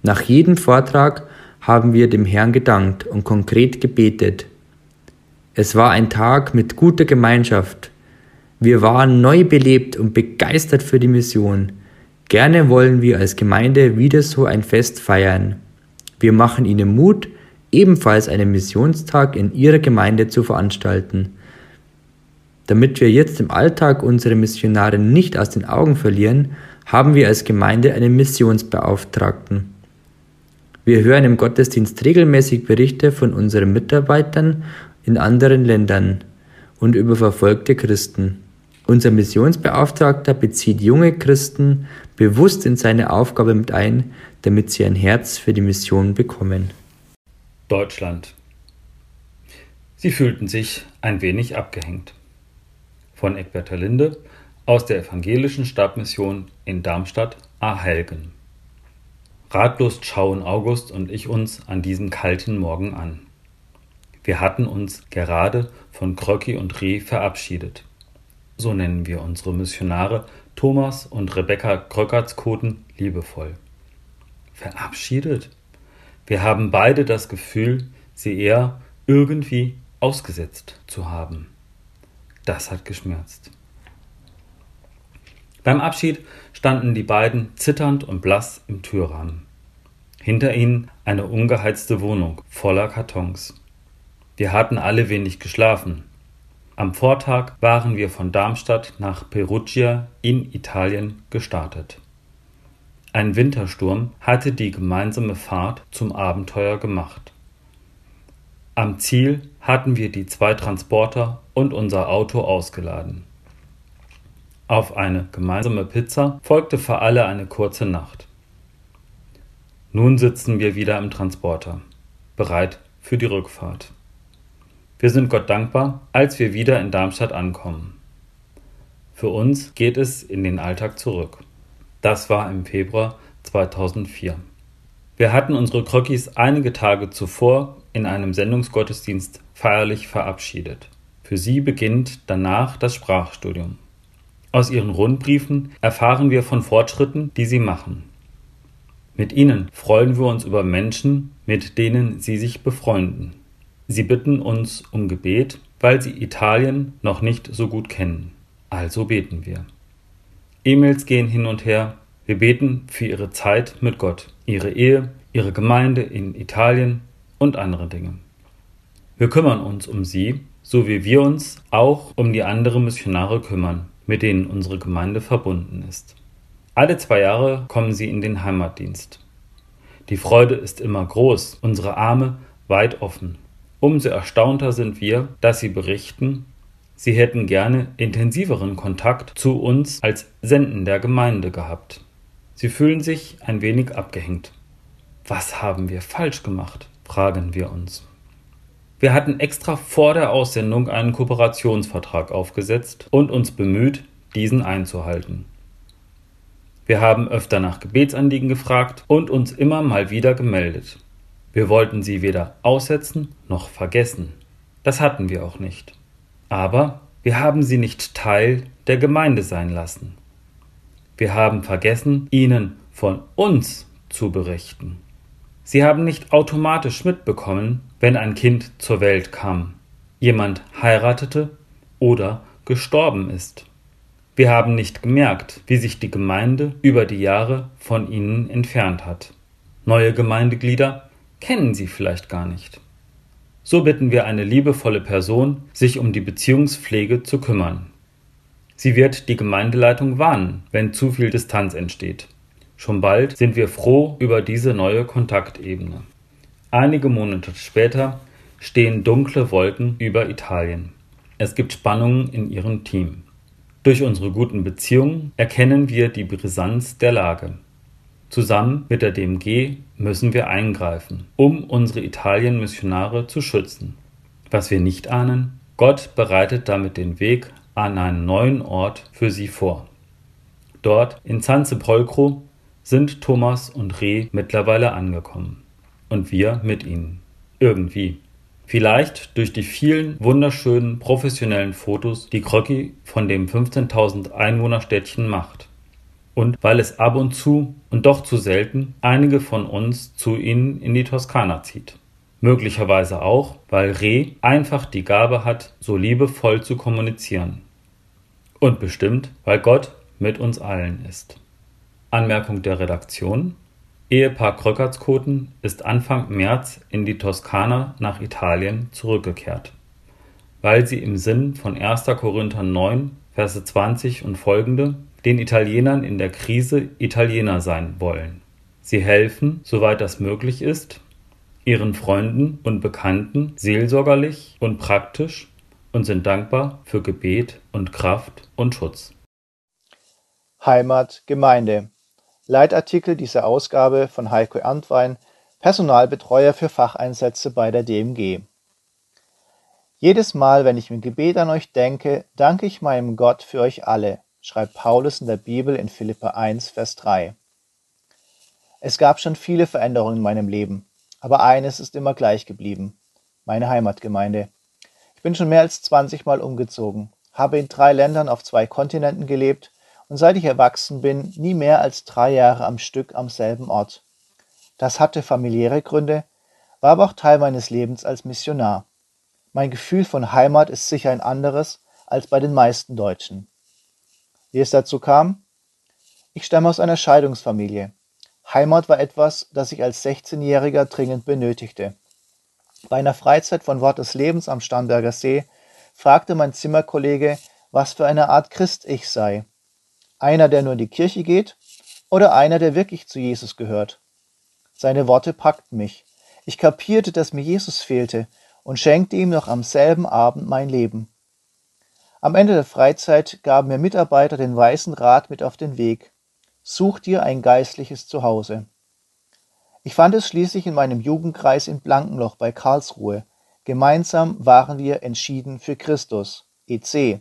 Nach jedem Vortrag haben wir dem Herrn gedankt und konkret gebetet. Es war ein Tag mit guter Gemeinschaft. Wir waren neu belebt und begeistert für die Mission. Gerne wollen wir als Gemeinde wieder so ein Fest feiern. Wir machen Ihnen Mut, ebenfalls einen Missionstag in Ihrer Gemeinde zu veranstalten. Damit wir jetzt im Alltag unsere Missionare nicht aus den Augen verlieren, haben wir als Gemeinde einen Missionsbeauftragten. Wir hören im Gottesdienst regelmäßig Berichte von unseren Mitarbeitern in anderen Ländern und über verfolgte Christen. Unser Missionsbeauftragter bezieht junge Christen bewusst in seine Aufgabe mit ein, damit sie ein Herz für die Mission bekommen. Deutschland. Sie fühlten sich ein wenig abgehängt. Von Eckberter Linde aus der evangelischen Stadtmission in Darmstadt-Ahelgen. Ratlos schauen August und ich uns an diesem kalten Morgen an. Wir hatten uns gerade von Kröcki und Reh verabschiedet. So nennen wir unsere Missionare Thomas und Rebecca Kröckertskoten liebevoll. Verabschiedet? Wir haben beide das Gefühl, sie eher irgendwie ausgesetzt zu haben. Das hat geschmerzt. Beim Abschied standen die beiden zitternd und blass im Türrahmen. Hinter ihnen eine ungeheizte Wohnung voller Kartons. Wir hatten alle wenig geschlafen. Am Vortag waren wir von Darmstadt nach Perugia in Italien gestartet. Ein Wintersturm hatte die gemeinsame Fahrt zum Abenteuer gemacht. Am Ziel hatten wir die zwei Transporter und unser Auto ausgeladen. Auf eine gemeinsame Pizza folgte für alle eine kurze Nacht. Nun sitzen wir wieder im Transporter, bereit für die Rückfahrt. Wir sind Gott dankbar, als wir wieder in Darmstadt ankommen. Für uns geht es in den Alltag zurück. Das war im Februar 2004. Wir hatten unsere Kröckis einige Tage zuvor in einem Sendungsgottesdienst feierlich verabschiedet. Für sie beginnt danach das Sprachstudium. Aus ihren Rundbriefen erfahren wir von Fortschritten, die sie machen. Mit ihnen freuen wir uns über Menschen, mit denen sie sich befreunden. Sie bitten uns um Gebet, weil sie Italien noch nicht so gut kennen. Also beten wir. E-Mails gehen hin und her. Wir beten für ihre Zeit mit Gott, ihre Ehe, ihre Gemeinde in Italien und andere Dinge. Wir kümmern uns um sie, so wie wir uns auch um die anderen Missionare kümmern, mit denen unsere Gemeinde verbunden ist. Alle zwei Jahre kommen sie in den Heimatdienst. Die Freude ist immer groß, unsere Arme weit offen. Umso erstaunter sind wir, dass sie berichten, sie hätten gerne intensiveren Kontakt zu uns als Senden der Gemeinde gehabt. Sie fühlen sich ein wenig abgehängt. Was haben wir falsch gemacht? fragen wir uns. Wir hatten extra vor der Aussendung einen Kooperationsvertrag aufgesetzt und uns bemüht, diesen einzuhalten. Wir haben öfter nach Gebetsanliegen gefragt und uns immer mal wieder gemeldet. Wir wollten sie weder aussetzen noch vergessen. Das hatten wir auch nicht. Aber wir haben sie nicht Teil der Gemeinde sein lassen. Wir haben vergessen, ihnen von uns zu berichten. Sie haben nicht automatisch mitbekommen, wenn ein Kind zur Welt kam, jemand heiratete oder gestorben ist. Wir haben nicht gemerkt, wie sich die Gemeinde über die Jahre von ihnen entfernt hat. Neue Gemeindeglieder kennen sie vielleicht gar nicht. So bitten wir eine liebevolle Person, sich um die Beziehungspflege zu kümmern. Sie wird die Gemeindeleitung warnen, wenn zu viel Distanz entsteht. Schon bald sind wir froh über diese neue Kontaktebene. Einige Monate später stehen dunkle Wolken über Italien. Es gibt Spannungen in ihrem Team. Durch unsere guten Beziehungen erkennen wir die Brisanz der Lage. Zusammen mit der DMG müssen wir eingreifen, um unsere Italien-Missionare zu schützen. Was wir nicht ahnen, Gott bereitet damit den Weg an einen neuen Ort für sie vor. Dort in San Sepolcro sind Thomas und Reh mittlerweile angekommen und wir mit ihnen. Irgendwie. Vielleicht durch die vielen wunderschönen professionellen Fotos, die Krocki von dem 15.000 Einwohnerstädtchen macht. Und weil es ab und zu und doch zu selten einige von uns zu ihnen in die Toskana zieht. Möglicherweise auch, weil Reh einfach die Gabe hat, so liebevoll zu kommunizieren. Und bestimmt, weil Gott mit uns allen ist. Anmerkung der Redaktion Ehepaar Kröckertskoten ist Anfang März in die Toskana nach Italien zurückgekehrt, weil sie im Sinn von 1. Korinther 9, Verse 20 und folgende den Italienern in der Krise Italiener sein wollen. Sie helfen, soweit das möglich ist, ihren Freunden und Bekannten seelsorgerlich und praktisch und sind dankbar für Gebet und Kraft und Schutz. Heimat, Gemeinde. Leitartikel dieser Ausgabe von Heiko Ernstwein, Personalbetreuer für Facheinsätze bei der DMG. Jedes Mal, wenn ich im Gebet an euch denke, danke ich meinem Gott für euch alle, schreibt Paulus in der Bibel in Philippa 1, Vers 3. Es gab schon viele Veränderungen in meinem Leben, aber eines ist immer gleich geblieben, meine Heimatgemeinde. Ich bin schon mehr als 20 Mal umgezogen, habe in drei Ländern auf zwei Kontinenten gelebt und seit ich erwachsen bin, nie mehr als drei Jahre am Stück am selben Ort. Das hatte familiäre Gründe, war aber auch Teil meines Lebens als Missionar. Mein Gefühl von Heimat ist sicher ein anderes als bei den meisten Deutschen. Wie es dazu kam? Ich stamme aus einer Scheidungsfamilie. Heimat war etwas, das ich als 16-Jähriger dringend benötigte. Bei einer Freizeit von Wort des Lebens am Starnberger See fragte mein Zimmerkollege, was für eine Art Christ ich sei. Einer, der nur in die Kirche geht oder einer, der wirklich zu Jesus gehört. Seine Worte packten mich. Ich kapierte, dass mir Jesus fehlte und schenkte ihm noch am selben Abend mein Leben. Am Ende der Freizeit gaben mir Mitarbeiter den weißen Rat mit auf den Weg. Such dir ein geistliches Zuhause. Ich fand es schließlich in meinem Jugendkreis in Blankenloch bei Karlsruhe. Gemeinsam waren wir entschieden für Christus, EC.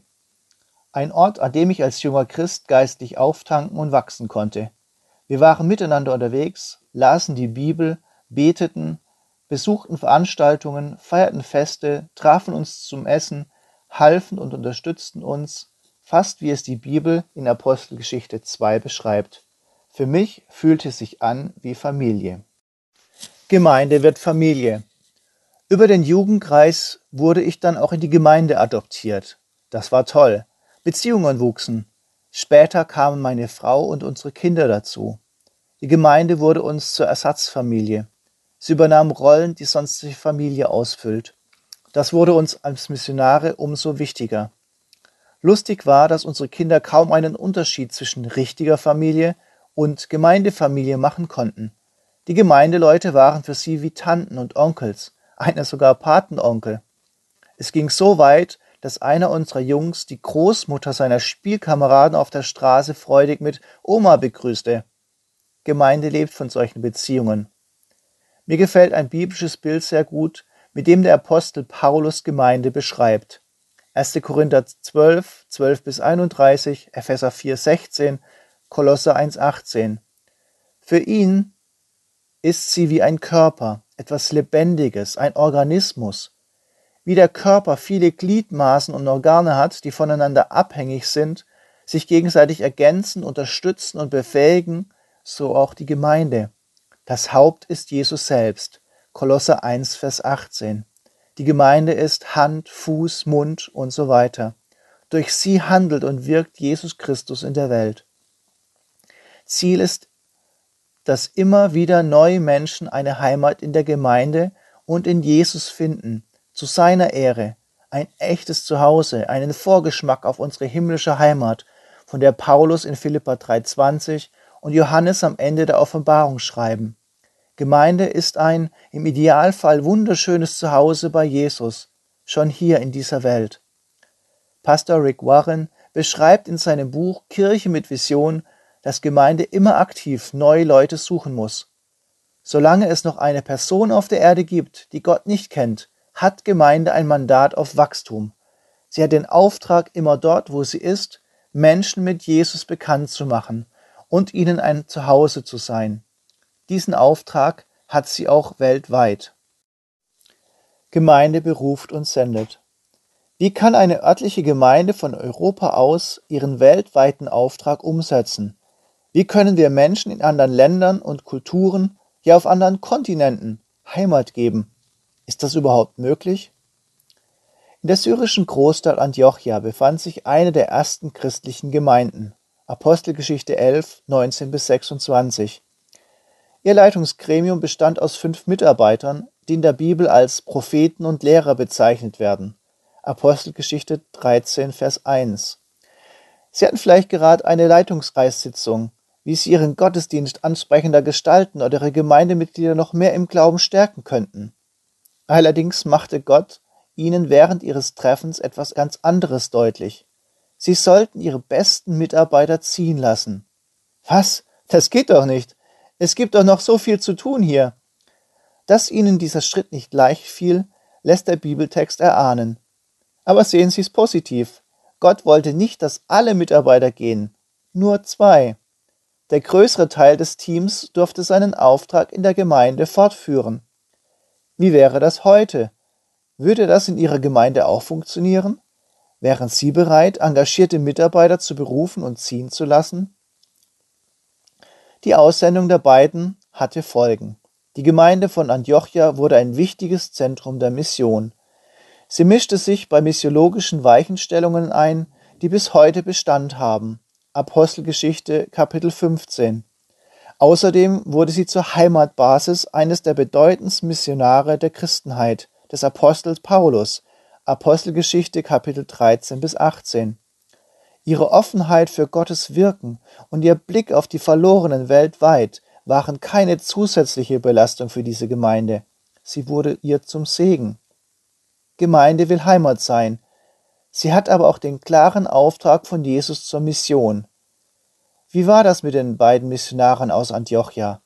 Ein Ort, an dem ich als junger Christ geistlich auftanken und wachsen konnte. Wir waren miteinander unterwegs, lasen die Bibel, beteten, besuchten Veranstaltungen, feierten Feste, trafen uns zum Essen, halfen und unterstützten uns, fast wie es die Bibel in Apostelgeschichte 2 beschreibt. Für mich fühlte es sich an wie Familie. Gemeinde wird Familie. Über den Jugendkreis wurde ich dann auch in die Gemeinde adoptiert. Das war toll. Beziehungen wuchsen. Später kamen meine Frau und unsere Kinder dazu. Die Gemeinde wurde uns zur Ersatzfamilie. Sie übernahm Rollen, die sonst die Familie ausfüllt. Das wurde uns als Missionare umso wichtiger. Lustig war, dass unsere Kinder kaum einen Unterschied zwischen richtiger Familie und Gemeindefamilie machen konnten. Die Gemeindeleute waren für sie wie Tanten und Onkels, einer sogar Patenonkel. Es ging so weit, dass einer unserer Jungs die Großmutter seiner Spielkameraden auf der Straße freudig mit Oma begrüßte. Gemeinde lebt von solchen Beziehungen. Mir gefällt ein biblisches Bild sehr gut, mit dem der Apostel Paulus Gemeinde beschreibt. 1. Korinther 12, 12 bis 31, Epheser 4, 16, Kolosser 1, 18. Für ihn ist sie wie ein Körper, etwas Lebendiges, ein Organismus. Wie der Körper viele Gliedmaßen und Organe hat, die voneinander abhängig sind, sich gegenseitig ergänzen, unterstützen und befähigen, so auch die Gemeinde. Das Haupt ist Jesus selbst. Kolosser 1, Vers 18. Die Gemeinde ist Hand, Fuß, Mund und so weiter. Durch sie handelt und wirkt Jesus Christus in der Welt. Ziel ist dass immer wieder neue Menschen eine Heimat in der Gemeinde und in Jesus finden, zu seiner Ehre, ein echtes Zuhause, einen Vorgeschmack auf unsere himmlische Heimat, von der Paulus in Philippa 3,20 und Johannes am Ende der Offenbarung schreiben. Gemeinde ist ein im Idealfall wunderschönes Zuhause bei Jesus, schon hier in dieser Welt. Pastor Rick Warren beschreibt in seinem Buch Kirche mit Vision dass Gemeinde immer aktiv neue Leute suchen muss. Solange es noch eine Person auf der Erde gibt, die Gott nicht kennt, hat Gemeinde ein Mandat auf Wachstum. Sie hat den Auftrag, immer dort, wo sie ist, Menschen mit Jesus bekannt zu machen und ihnen ein Zuhause zu sein. Diesen Auftrag hat sie auch weltweit. Gemeinde beruft und sendet. Wie kann eine örtliche Gemeinde von Europa aus ihren weltweiten Auftrag umsetzen? Wie können wir Menschen in anderen Ländern und Kulturen, ja auf anderen Kontinenten, Heimat geben? Ist das überhaupt möglich? In der syrischen Großstadt Antiochia befand sich eine der ersten christlichen Gemeinden. Apostelgeschichte 11, 19 bis 26. Ihr Leitungsgremium bestand aus fünf Mitarbeitern, die in der Bibel als Propheten und Lehrer bezeichnet werden. Apostelgeschichte 13, Vers 1. Sie hatten vielleicht gerade eine Leitungskreissitzung, wie sie ihren Gottesdienst ansprechender gestalten oder ihre Gemeindemitglieder noch mehr im Glauben stärken könnten. Allerdings machte Gott ihnen während ihres Treffens etwas ganz anderes deutlich. Sie sollten ihre besten Mitarbeiter ziehen lassen. Was? Das geht doch nicht. Es gibt doch noch so viel zu tun hier. Dass ihnen dieser Schritt nicht leicht fiel, lässt der Bibeltext erahnen. Aber sehen Sie es positiv. Gott wollte nicht, dass alle Mitarbeiter gehen, nur zwei. Der größere Teil des Teams durfte seinen Auftrag in der Gemeinde fortführen. Wie wäre das heute? Würde das in Ihrer Gemeinde auch funktionieren? Wären Sie bereit, engagierte Mitarbeiter zu berufen und ziehen zu lassen? Die Aussendung der beiden hatte Folgen. Die Gemeinde von Antiochia wurde ein wichtiges Zentrum der Mission. Sie mischte sich bei missiologischen Weichenstellungen ein, die bis heute Bestand haben. Apostelgeschichte Kapitel 15. Außerdem wurde sie zur Heimatbasis eines der bedeutendsten Missionare der Christenheit, des Apostels Paulus, Apostelgeschichte Kapitel 13 bis 18. Ihre Offenheit für Gottes Wirken und ihr Blick auf die Verlorenen weltweit waren keine zusätzliche Belastung für diese Gemeinde. Sie wurde ihr zum Segen. Gemeinde will Heimat sein. Sie hat aber auch den klaren Auftrag von Jesus zur Mission. Wie war das mit den beiden Missionaren aus Antiochia?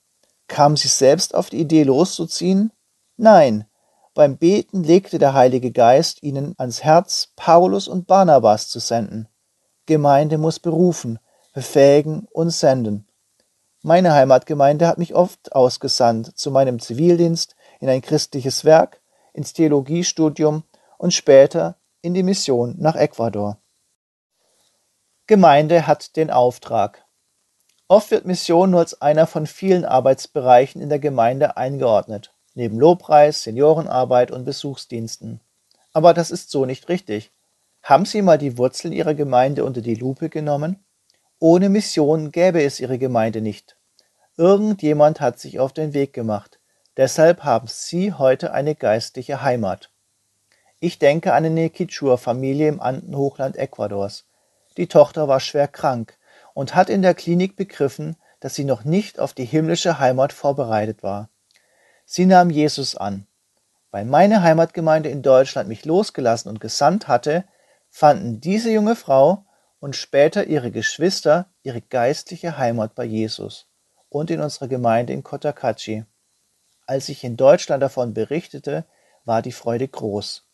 Kamen sie selbst auf die Idee loszuziehen? Nein, beim Beten legte der Heilige Geist ihnen ans Herz, Paulus und Barnabas zu senden. Gemeinde muss berufen, befähigen und senden. Meine Heimatgemeinde hat mich oft ausgesandt zu meinem Zivildienst in ein christliches Werk, ins Theologiestudium und später in die Mission nach Ecuador. Gemeinde hat den Auftrag. Oft wird Mission nur als einer von vielen Arbeitsbereichen in der Gemeinde eingeordnet, neben Lobpreis, Seniorenarbeit und Besuchsdiensten. Aber das ist so nicht richtig. Haben Sie mal die Wurzeln Ihrer Gemeinde unter die Lupe genommen? Ohne Mission gäbe es Ihre Gemeinde nicht. Irgendjemand hat sich auf den Weg gemacht. Deshalb haben Sie heute eine geistliche Heimat. Ich denke an eine Kichur-Familie im Andenhochland Ecuadors. Die Tochter war schwer krank und hat in der Klinik begriffen, dass sie noch nicht auf die himmlische Heimat vorbereitet war. Sie nahm Jesus an. Weil meine Heimatgemeinde in Deutschland mich losgelassen und gesandt hatte, fanden diese junge Frau und später ihre Geschwister ihre geistliche Heimat bei Jesus und in unserer Gemeinde in Cotacachi. Als ich in Deutschland davon berichtete, war die Freude groß,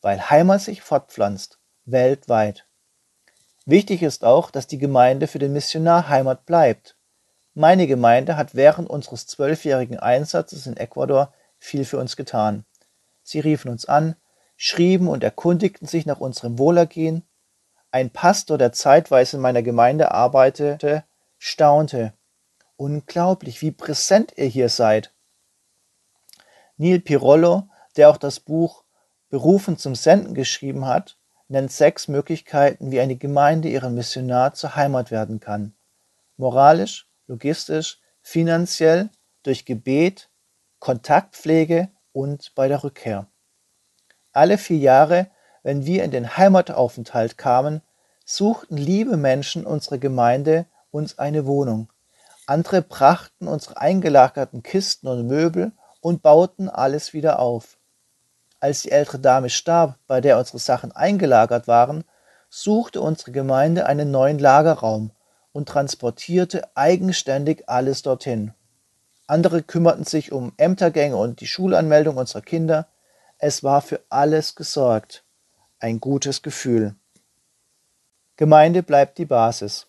weil Heimat sich fortpflanzt, weltweit. Wichtig ist auch, dass die Gemeinde für den Missionar Heimat bleibt. Meine Gemeinde hat während unseres zwölfjährigen Einsatzes in Ecuador viel für uns getan. Sie riefen uns an, schrieben und erkundigten sich nach unserem Wohlergehen. Ein Pastor, der zeitweise in meiner Gemeinde arbeitete, staunte. Unglaublich, wie präsent ihr hier seid. Neil Pirollo, der auch das Buch Berufen zum Senden geschrieben hat, nennt sechs Möglichkeiten, wie eine Gemeinde ihrem Missionar zur Heimat werden kann. Moralisch, logistisch, finanziell, durch Gebet, Kontaktpflege und bei der Rückkehr. Alle vier Jahre, wenn wir in den Heimataufenthalt kamen, suchten liebe Menschen unserer Gemeinde uns eine Wohnung. Andere brachten unsere eingelagerten Kisten und Möbel und bauten alles wieder auf. Als die ältere Dame starb, bei der unsere Sachen eingelagert waren, suchte unsere Gemeinde einen neuen Lagerraum und transportierte eigenständig alles dorthin. Andere kümmerten sich um Ämtergänge und die Schulanmeldung unserer Kinder. Es war für alles gesorgt. Ein gutes Gefühl. Gemeinde bleibt die Basis.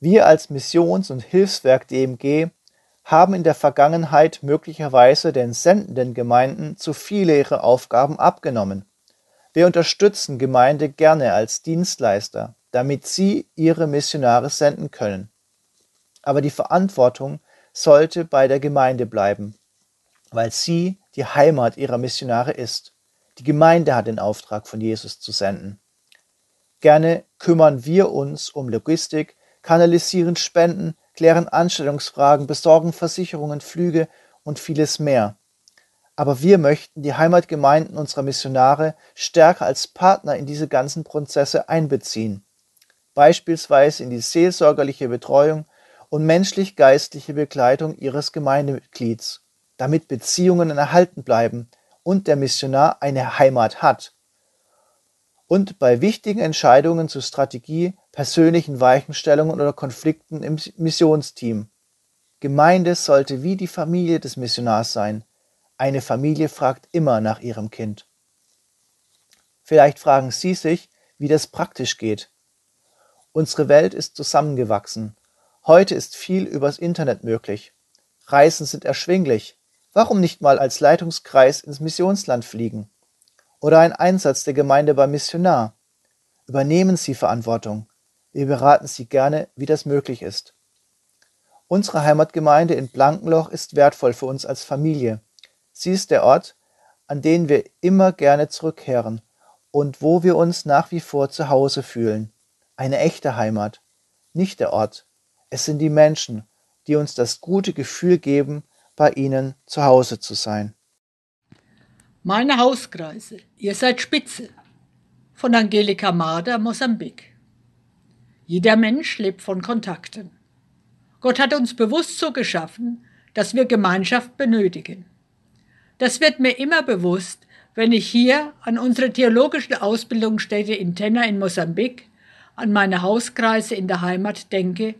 Wir als Missions- und Hilfswerk DMG haben in der Vergangenheit möglicherweise den sendenden Gemeinden zu viele ihrer Aufgaben abgenommen. Wir unterstützen Gemeinde gerne als Dienstleister, damit sie ihre Missionare senden können. Aber die Verantwortung sollte bei der Gemeinde bleiben, weil sie die Heimat ihrer Missionare ist. Die Gemeinde hat den Auftrag von Jesus zu senden. Gerne kümmern wir uns um Logistik, kanalisieren Spenden, klären Anstellungsfragen, besorgen Versicherungen, Flüge und vieles mehr. Aber wir möchten die Heimatgemeinden unserer Missionare stärker als Partner in diese ganzen Prozesse einbeziehen, beispielsweise in die seelsorgerliche Betreuung und menschlich-geistliche Begleitung ihres Gemeindemitglieds, damit Beziehungen erhalten bleiben und der Missionar eine Heimat hat. Und bei wichtigen Entscheidungen zur Strategie persönlichen Weichenstellungen oder Konflikten im Missionsteam. Gemeinde sollte wie die Familie des Missionars sein. Eine Familie fragt immer nach ihrem Kind. Vielleicht fragen Sie sich, wie das praktisch geht. Unsere Welt ist zusammengewachsen. Heute ist viel übers Internet möglich. Reisen sind erschwinglich. Warum nicht mal als Leitungskreis ins Missionsland fliegen? Oder ein Einsatz der Gemeinde beim Missionar? Übernehmen Sie Verantwortung. Wir beraten Sie gerne, wie das möglich ist. Unsere Heimatgemeinde in Blankenloch ist wertvoll für uns als Familie. Sie ist der Ort, an den wir immer gerne zurückkehren und wo wir uns nach wie vor zu Hause fühlen. Eine echte Heimat, nicht der Ort. Es sind die Menschen, die uns das gute Gefühl geben, bei ihnen zu Hause zu sein. Meine Hauskreise, ihr seid Spitze. Von Angelika Mader, Mosambik. Jeder Mensch lebt von Kontakten. Gott hat uns bewusst so geschaffen, dass wir Gemeinschaft benötigen. Das wird mir immer bewusst, wenn ich hier an unsere theologische Ausbildungsstätte in Tenna in Mosambik, an meine Hauskreise in der Heimat denke,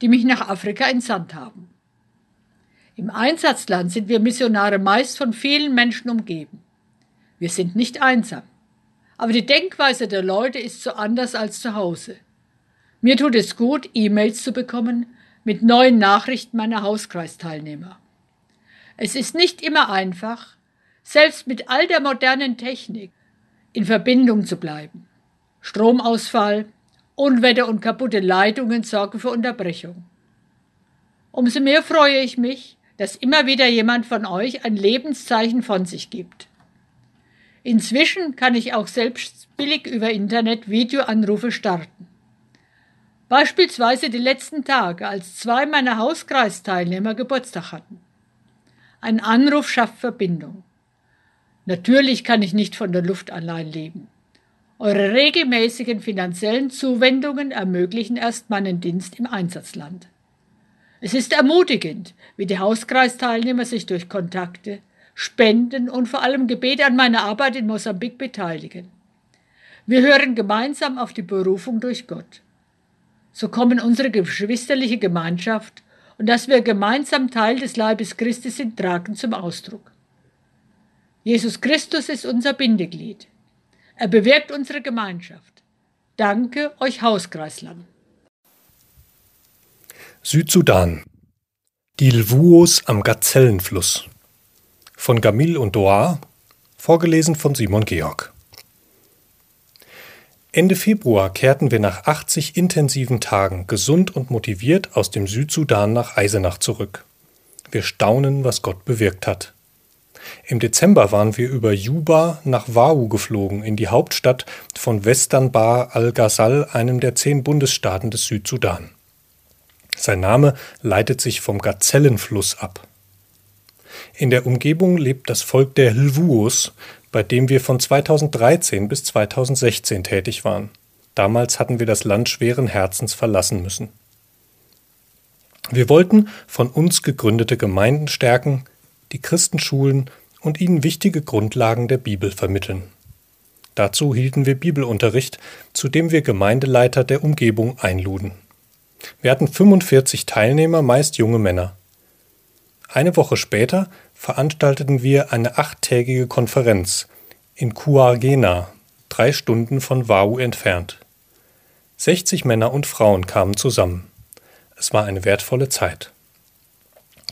die mich nach Afrika entsandt haben. Im Einsatzland sind wir Missionare meist von vielen Menschen umgeben. Wir sind nicht einsam. Aber die Denkweise der Leute ist so anders als zu Hause. Mir tut es gut, E-Mails zu bekommen mit neuen Nachrichten meiner Hauskreisteilnehmer. Es ist nicht immer einfach, selbst mit all der modernen Technik in Verbindung zu bleiben. Stromausfall, Unwetter und kaputte Leitungen sorgen für Unterbrechung. Umso mehr freue ich mich, dass immer wieder jemand von euch ein Lebenszeichen von sich gibt. Inzwischen kann ich auch selbst billig über Internet Videoanrufe starten. Beispielsweise die letzten Tage, als zwei meiner Hauskreisteilnehmer Geburtstag hatten. Ein Anruf schafft Verbindung. Natürlich kann ich nicht von der Luft allein leben. Eure regelmäßigen finanziellen Zuwendungen ermöglichen erst meinen Dienst im Einsatzland. Es ist ermutigend, wie die Hauskreisteilnehmer sich durch Kontakte, Spenden und vor allem Gebete an meiner Arbeit in Mosambik beteiligen. Wir hören gemeinsam auf die Berufung durch Gott. So kommen unsere geschwisterliche Gemeinschaft und dass wir gemeinsam Teil des Leibes Christi sind, tragen zum Ausdruck. Jesus Christus ist unser Bindeglied. Er bewirkt unsere Gemeinschaft. Danke euch Hauskreisland. Südsudan. Die Lwuos am Gazellenfluss. Von Gamil und Doar, vorgelesen von Simon Georg. Ende Februar kehrten wir nach 80 intensiven Tagen gesund und motiviert aus dem Südsudan nach Eisenach zurück. Wir staunen, was Gott bewirkt hat. Im Dezember waren wir über Juba nach Wau geflogen, in die Hauptstadt von Western Bar al-Ghazal, einem der zehn Bundesstaaten des Südsudan. Sein Name leitet sich vom Gazellenfluss ab. In der Umgebung lebt das Volk der Lwuos, bei dem wir von 2013 bis 2016 tätig waren. Damals hatten wir das Land schweren Herzens verlassen müssen. Wir wollten von uns gegründete Gemeinden stärken, die Christenschulen und ihnen wichtige Grundlagen der Bibel vermitteln. Dazu hielten wir Bibelunterricht, zu dem wir Gemeindeleiter der Umgebung einluden. Wir hatten 45 Teilnehmer, meist junge Männer. Eine Woche später veranstalteten wir eine achttägige Konferenz in Kuargena, drei Stunden von Wau entfernt. 60 Männer und Frauen kamen zusammen. Es war eine wertvolle Zeit.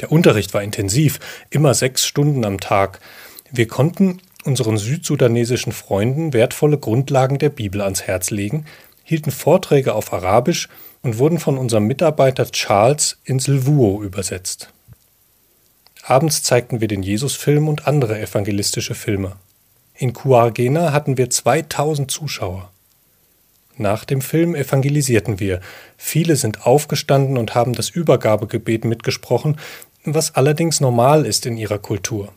Der Unterricht war intensiv, immer sechs Stunden am Tag. Wir konnten unseren südsudanesischen Freunden wertvolle Grundlagen der Bibel ans Herz legen, hielten Vorträge auf Arabisch und wurden von unserem Mitarbeiter Charles ins Lwuo übersetzt. Abends zeigten wir den Jesusfilm und andere evangelistische Filme. In Kuargena hatten wir 2000 Zuschauer. Nach dem Film evangelisierten wir. Viele sind aufgestanden und haben das Übergabegebet mitgesprochen, was allerdings normal ist in ihrer Kultur.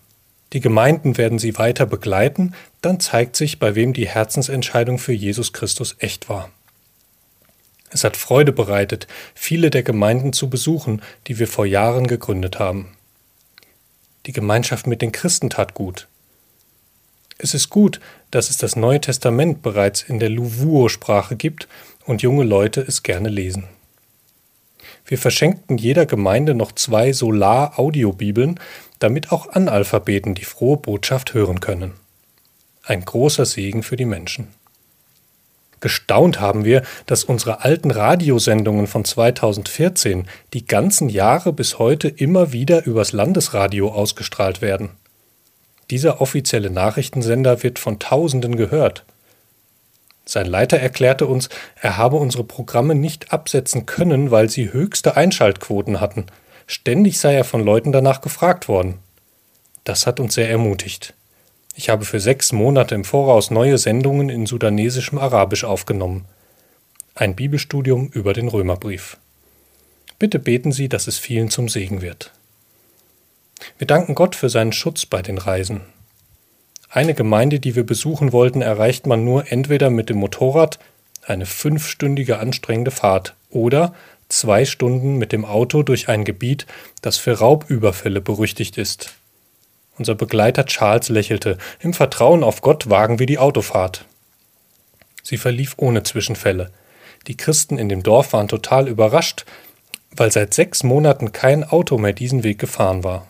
Die Gemeinden werden sie weiter begleiten, dann zeigt sich, bei wem die Herzensentscheidung für Jesus Christus echt war. Es hat Freude bereitet, viele der Gemeinden zu besuchen, die wir vor Jahren gegründet haben. Die Gemeinschaft mit den Christen tat gut. Es ist gut, dass es das Neue Testament bereits in der Luvuo-Sprache gibt und junge Leute es gerne lesen. Wir verschenkten jeder Gemeinde noch zwei Solar-Audiobibeln, damit auch Analphabeten die frohe Botschaft hören können. Ein großer Segen für die Menschen. Gestaunt haben wir, dass unsere alten Radiosendungen von 2014 die ganzen Jahre bis heute immer wieder übers Landesradio ausgestrahlt werden. Dieser offizielle Nachrichtensender wird von Tausenden gehört. Sein Leiter erklärte uns, er habe unsere Programme nicht absetzen können, weil sie höchste Einschaltquoten hatten. Ständig sei er von Leuten danach gefragt worden. Das hat uns sehr ermutigt. Ich habe für sechs Monate im Voraus neue Sendungen in sudanesischem Arabisch aufgenommen. Ein Bibelstudium über den Römerbrief. Bitte beten Sie, dass es vielen zum Segen wird. Wir danken Gott für seinen Schutz bei den Reisen. Eine Gemeinde, die wir besuchen wollten, erreicht man nur entweder mit dem Motorrad, eine fünfstündige anstrengende Fahrt, oder zwei Stunden mit dem Auto durch ein Gebiet, das für Raubüberfälle berüchtigt ist. Unser Begleiter Charles lächelte. Im Vertrauen auf Gott wagen wir die Autofahrt. Sie verlief ohne Zwischenfälle. Die Christen in dem Dorf waren total überrascht, weil seit sechs Monaten kein Auto mehr diesen Weg gefahren war.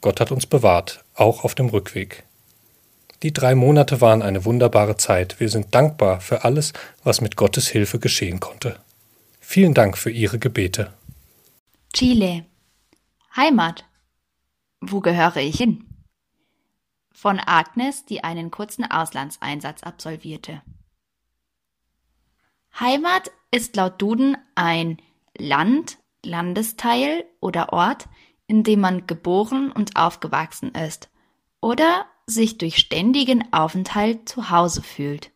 Gott hat uns bewahrt, auch auf dem Rückweg. Die drei Monate waren eine wunderbare Zeit. Wir sind dankbar für alles, was mit Gottes Hilfe geschehen konnte. Vielen Dank für Ihre Gebete. Chile. Heimat. Wo gehöre ich hin? Von Agnes, die einen kurzen Auslandseinsatz absolvierte. Heimat ist laut Duden ein Land, Landesteil oder Ort, in dem man geboren und aufgewachsen ist oder sich durch ständigen Aufenthalt zu Hause fühlt.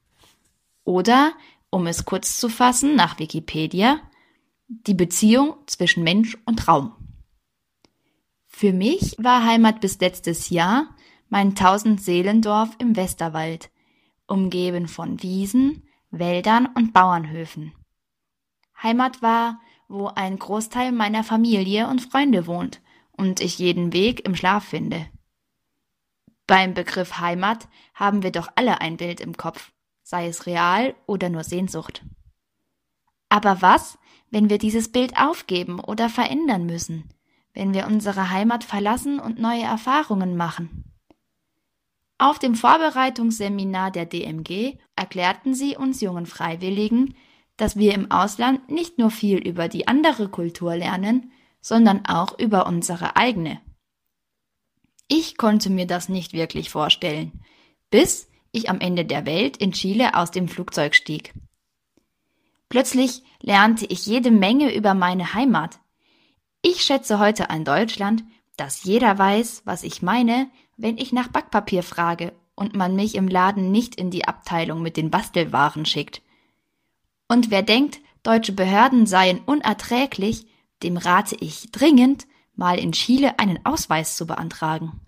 Oder, um es kurz zu fassen nach Wikipedia, die Beziehung zwischen Mensch und Raum. Für mich war Heimat bis letztes Jahr mein Tausendseelendorf im Westerwald, umgeben von Wiesen, Wäldern und Bauernhöfen. Heimat war, wo ein Großteil meiner Familie und Freunde wohnt und ich jeden Weg im Schlaf finde. Beim Begriff Heimat haben wir doch alle ein Bild im Kopf, sei es real oder nur Sehnsucht. Aber was, wenn wir dieses Bild aufgeben oder verändern müssen, wenn wir unsere Heimat verlassen und neue Erfahrungen machen? Auf dem Vorbereitungsseminar der DMG erklärten sie uns jungen Freiwilligen, dass wir im Ausland nicht nur viel über die andere Kultur lernen, sondern auch über unsere eigene. Ich konnte mir das nicht wirklich vorstellen, bis ich am Ende der Welt in Chile aus dem Flugzeug stieg. Plötzlich lernte ich jede Menge über meine Heimat. Ich schätze heute ein Deutschland, dass jeder weiß, was ich meine, wenn ich nach Backpapier frage und man mich im Laden nicht in die Abteilung mit den Bastelwaren schickt. Und wer denkt, deutsche Behörden seien unerträglich, dem rate ich dringend, mal in Chile einen Ausweis zu beantragen.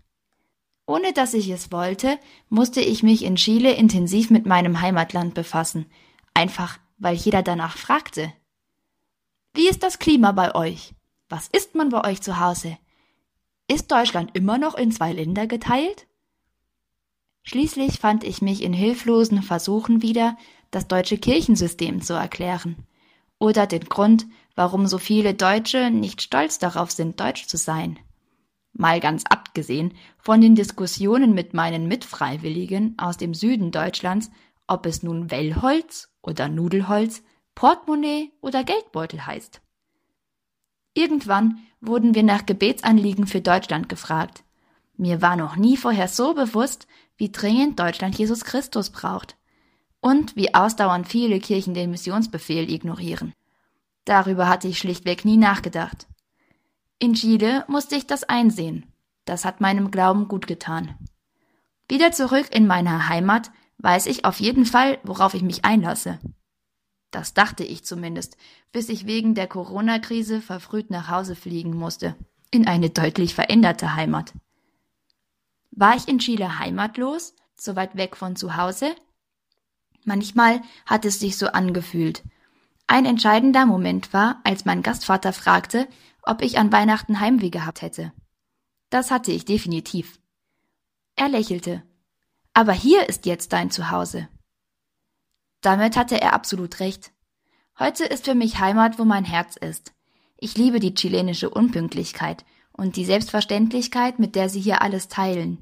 Ohne dass ich es wollte, musste ich mich in Chile intensiv mit meinem Heimatland befassen, einfach weil jeder danach fragte. Wie ist das Klima bei euch? Was isst man bei euch zu Hause? Ist Deutschland immer noch in zwei Länder geteilt? Schließlich fand ich mich in hilflosen Versuchen wieder, das deutsche Kirchensystem zu erklären oder den Grund, warum so viele Deutsche nicht stolz darauf sind, deutsch zu sein. Mal ganz abgesehen von den Diskussionen mit meinen Mitfreiwilligen aus dem Süden Deutschlands, ob es nun Wellholz oder Nudelholz, Portemonnaie oder Geldbeutel heißt. Irgendwann wurden wir nach Gebetsanliegen für Deutschland gefragt. Mir war noch nie vorher so bewusst, wie dringend Deutschland Jesus Christus braucht und wie ausdauernd viele Kirchen den Missionsbefehl ignorieren. Darüber hatte ich schlichtweg nie nachgedacht. In Chile musste ich das einsehen. Das hat meinem Glauben gut getan. Wieder zurück in meiner Heimat weiß ich auf jeden Fall, worauf ich mich einlasse. Das dachte ich zumindest, bis ich wegen der Corona-Krise verfrüht nach Hause fliegen musste, in eine deutlich veränderte Heimat. War ich in Chile heimatlos, so weit weg von zu Hause? Manchmal hat es sich so angefühlt. Ein entscheidender Moment war, als mein Gastvater fragte, ob ich an Weihnachten Heimweh gehabt hätte. Das hatte ich definitiv. Er lächelte. Aber hier ist jetzt dein Zuhause. Damit hatte er absolut recht. Heute ist für mich Heimat, wo mein Herz ist. Ich liebe die chilenische Unpünktlichkeit und die Selbstverständlichkeit, mit der sie hier alles teilen.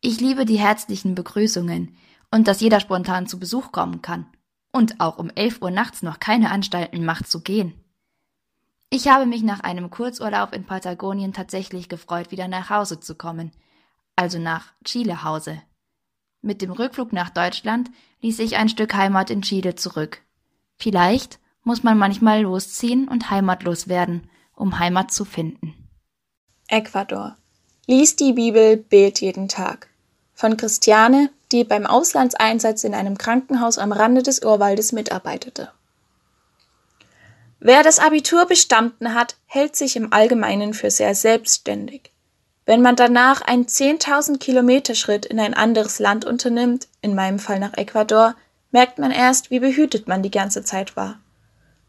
Ich liebe die herzlichen Begrüßungen und dass jeder spontan zu Besuch kommen kann und auch um elf Uhr nachts noch keine Anstalten macht zu gehen. Ich habe mich nach einem Kurzurlaub in Patagonien tatsächlich gefreut, wieder nach Hause zu kommen, also nach Chile Hause. Mit dem Rückflug nach Deutschland ließ ich ein Stück Heimat in Chile zurück. Vielleicht muss man manchmal losziehen und heimatlos werden, um Heimat zu finden. Ecuador. Lies die Bibel, bet jeden Tag. Von Christiane, die beim Auslandseinsatz in einem Krankenhaus am Rande des Urwaldes mitarbeitete. Wer das Abitur bestanden hat, hält sich im Allgemeinen für sehr selbstständig. Wenn man danach einen 10.000 Kilometer Schritt in ein anderes Land unternimmt, in meinem Fall nach Ecuador, merkt man erst, wie behütet man die ganze Zeit war.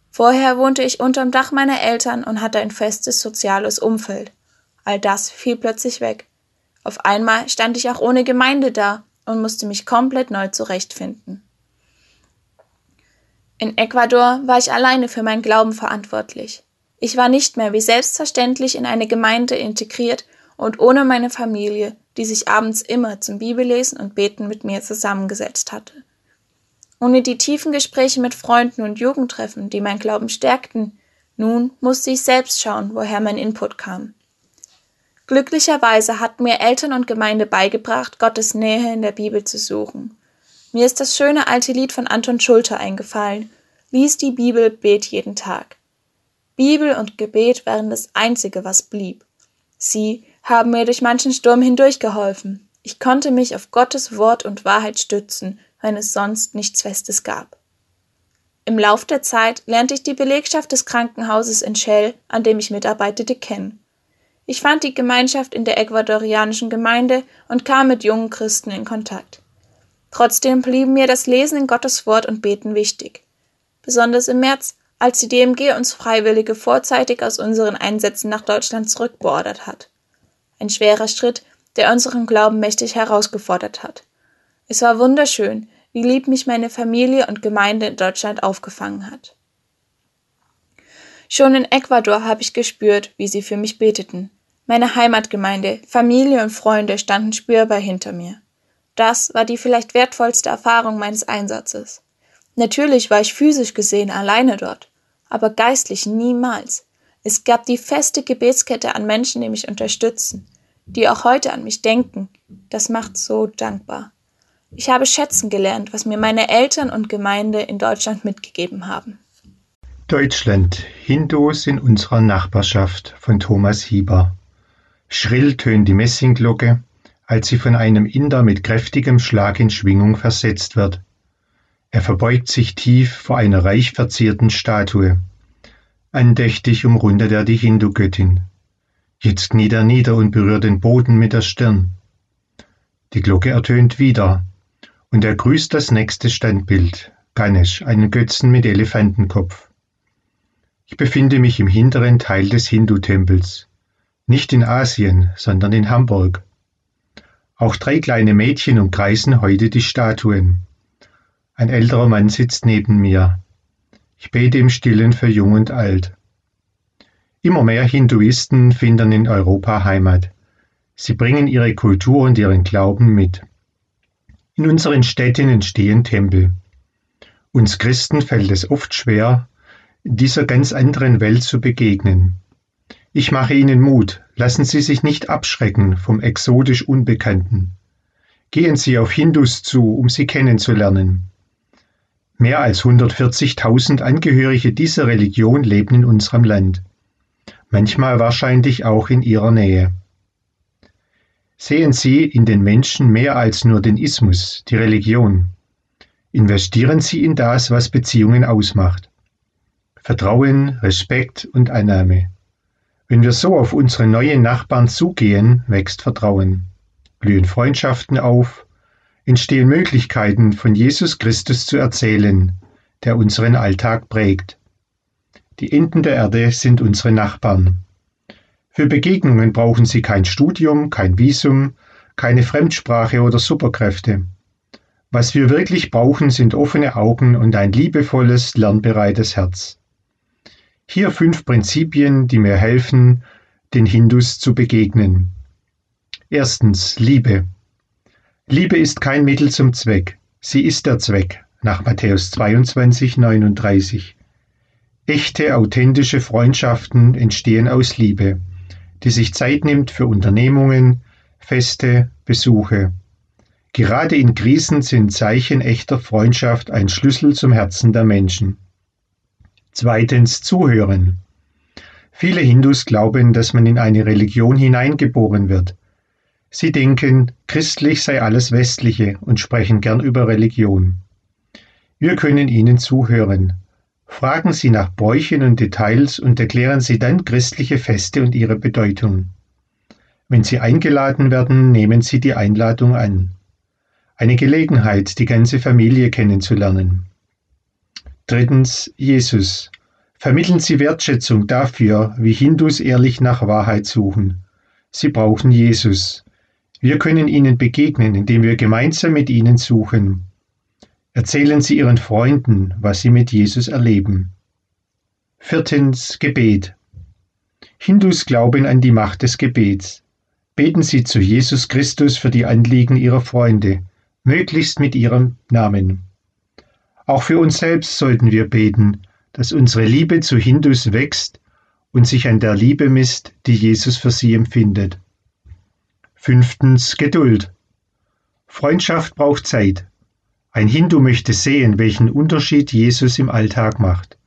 Vorher wohnte ich unterm Dach meiner Eltern und hatte ein festes soziales Umfeld. All das fiel plötzlich weg. Auf einmal stand ich auch ohne Gemeinde da und musste mich komplett neu zurechtfinden. In Ecuador war ich alleine für meinen Glauben verantwortlich. Ich war nicht mehr wie selbstverständlich in eine Gemeinde integriert und ohne meine Familie, die sich abends immer zum Bibellesen und Beten mit mir zusammengesetzt hatte. Ohne die tiefen Gespräche mit Freunden und Jugendtreffen, die mein Glauben stärkten, nun musste ich selbst schauen, woher mein Input kam. Glücklicherweise hatten mir Eltern und Gemeinde beigebracht, Gottes Nähe in der Bibel zu suchen. Mir ist das schöne alte Lied von Anton Schulter eingefallen. Lies die Bibel, bet jeden Tag. Bibel und Gebet waren das Einzige, was blieb. Sie haben mir durch manchen Sturm hindurchgeholfen. Ich konnte mich auf Gottes Wort und Wahrheit stützen, wenn es sonst nichts Festes gab. Im Lauf der Zeit lernte ich die Belegschaft des Krankenhauses in Shell, an dem ich mitarbeitete, kennen. Ich fand die Gemeinschaft in der ecuadorianischen Gemeinde und kam mit jungen Christen in Kontakt. Trotzdem blieben mir das Lesen in Gottes Wort und Beten wichtig. Besonders im März, als die DMG uns Freiwillige vorzeitig aus unseren Einsätzen nach Deutschland zurückbeordert hat. Ein schwerer Schritt, der unseren Glauben mächtig herausgefordert hat. Es war wunderschön, wie lieb mich meine Familie und Gemeinde in Deutschland aufgefangen hat. Schon in Ecuador habe ich gespürt, wie sie für mich beteten. Meine Heimatgemeinde, Familie und Freunde standen spürbar hinter mir. Das war die vielleicht wertvollste Erfahrung meines Einsatzes. Natürlich war ich physisch gesehen alleine dort, aber geistlich niemals. Es gab die feste Gebetskette an Menschen, die mich unterstützen, die auch heute an mich denken. Das macht so dankbar. Ich habe schätzen gelernt, was mir meine Eltern und Gemeinde in Deutschland mitgegeben haben. Deutschland, Hindus in unserer Nachbarschaft von Thomas Hieber. Schrill tönt die Messingglocke, als sie von einem Inder mit kräftigem Schlag in Schwingung versetzt wird. Er verbeugt sich tief vor einer reich verzierten Statue. Andächtig umrundet er die Hindu-Göttin. Jetzt kniet er nieder und berührt den Boden mit der Stirn. Die Glocke ertönt wieder, und er grüßt das nächste Standbild, Ganesh, einen Götzen mit Elefantenkopf. Ich befinde mich im hinteren Teil des Hindu-Tempels, nicht in Asien, sondern in Hamburg. Auch drei kleine Mädchen umkreisen heute die Statuen. Ein älterer Mann sitzt neben mir. Ich bete im Stillen für Jung und Alt. Immer mehr Hinduisten finden in Europa Heimat. Sie bringen ihre Kultur und ihren Glauben mit. In unseren Städten entstehen Tempel. Uns Christen fällt es oft schwer, dieser ganz anderen Welt zu begegnen. Ich mache Ihnen Mut, lassen Sie sich nicht abschrecken vom exotisch Unbekannten. Gehen Sie auf Hindus zu, um sie kennenzulernen. Mehr als 140.000 Angehörige dieser Religion leben in unserem Land, manchmal wahrscheinlich auch in Ihrer Nähe. Sehen Sie in den Menschen mehr als nur den Ismus, die Religion. Investieren Sie in das, was Beziehungen ausmacht. Vertrauen, Respekt und Annahme. Wenn wir so auf unsere neuen Nachbarn zugehen, wächst Vertrauen, blühen Freundschaften auf, entstehen Möglichkeiten, von Jesus Christus zu erzählen, der unseren Alltag prägt. Die Enden der Erde sind unsere Nachbarn. Für Begegnungen brauchen sie kein Studium, kein Visum, keine Fremdsprache oder Superkräfte. Was wir wirklich brauchen, sind offene Augen und ein liebevolles, lernbereites Herz. Hier fünf Prinzipien, die mir helfen, den Hindus zu begegnen. Erstens Liebe. Liebe ist kein Mittel zum Zweck, sie ist der Zweck, nach Matthäus 22, 39. Echte, authentische Freundschaften entstehen aus Liebe, die sich Zeit nimmt für Unternehmungen, Feste, Besuche. Gerade in Krisen sind Zeichen echter Freundschaft ein Schlüssel zum Herzen der Menschen. Zweitens Zuhören. Viele Hindus glauben, dass man in eine Religion hineingeboren wird. Sie denken, christlich sei alles Westliche und sprechen gern über Religion. Wir können ihnen zuhören. Fragen Sie nach Bräuchen und Details und erklären Sie dann christliche Feste und ihre Bedeutung. Wenn Sie eingeladen werden, nehmen Sie die Einladung an. Eine Gelegenheit, die ganze Familie kennenzulernen. Drittens Jesus. Vermitteln Sie Wertschätzung dafür, wie Hindus ehrlich nach Wahrheit suchen. Sie brauchen Jesus. Wir können ihnen begegnen, indem wir gemeinsam mit ihnen suchen. Erzählen Sie Ihren Freunden, was Sie mit Jesus erleben. Viertens Gebet. Hindus glauben an die Macht des Gebets. Beten Sie zu Jesus Christus für die Anliegen Ihrer Freunde, möglichst mit Ihrem Namen. Auch für uns selbst sollten wir beten, dass unsere Liebe zu Hindus wächst und sich an der Liebe misst, die Jesus für sie empfindet. Fünftens Geduld. Freundschaft braucht Zeit. Ein Hindu möchte sehen, welchen Unterschied Jesus im Alltag macht.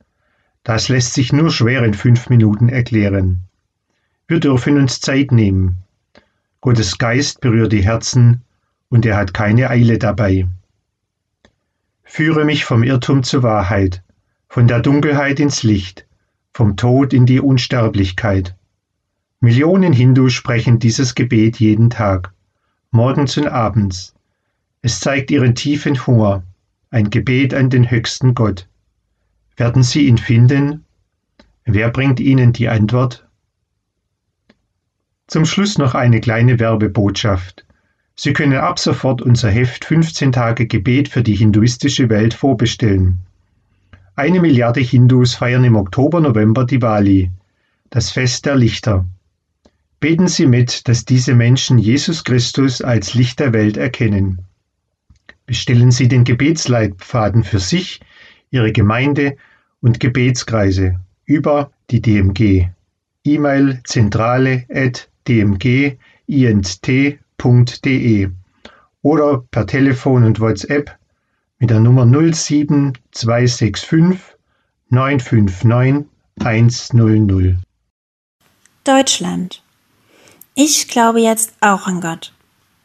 Das lässt sich nur schwer in fünf Minuten erklären. Wir dürfen uns Zeit nehmen. Gottes Geist berührt die Herzen und er hat keine Eile dabei. Führe mich vom Irrtum zur Wahrheit, von der Dunkelheit ins Licht, vom Tod in die Unsterblichkeit. Millionen Hindus sprechen dieses Gebet jeden Tag, morgens und abends. Es zeigt ihren tiefen Hunger, ein Gebet an den höchsten Gott. Werden sie ihn finden? Wer bringt ihnen die Antwort? Zum Schluss noch eine kleine Werbebotschaft. Sie können ab sofort unser Heft 15 Tage Gebet für die hinduistische Welt vorbestellen. Eine Milliarde Hindus feiern im Oktober-November Diwali, das Fest der Lichter. Beten Sie mit, dass diese Menschen Jesus Christus als Licht der Welt erkennen. Bestellen Sie den Gebetsleitfaden für sich, Ihre Gemeinde und Gebetskreise über die DMG. E-Mail zentrale at dmgint.de oder per Telefon und WhatsApp mit der Nummer 07265 959 100. Deutschland. Ich glaube jetzt auch an Gott.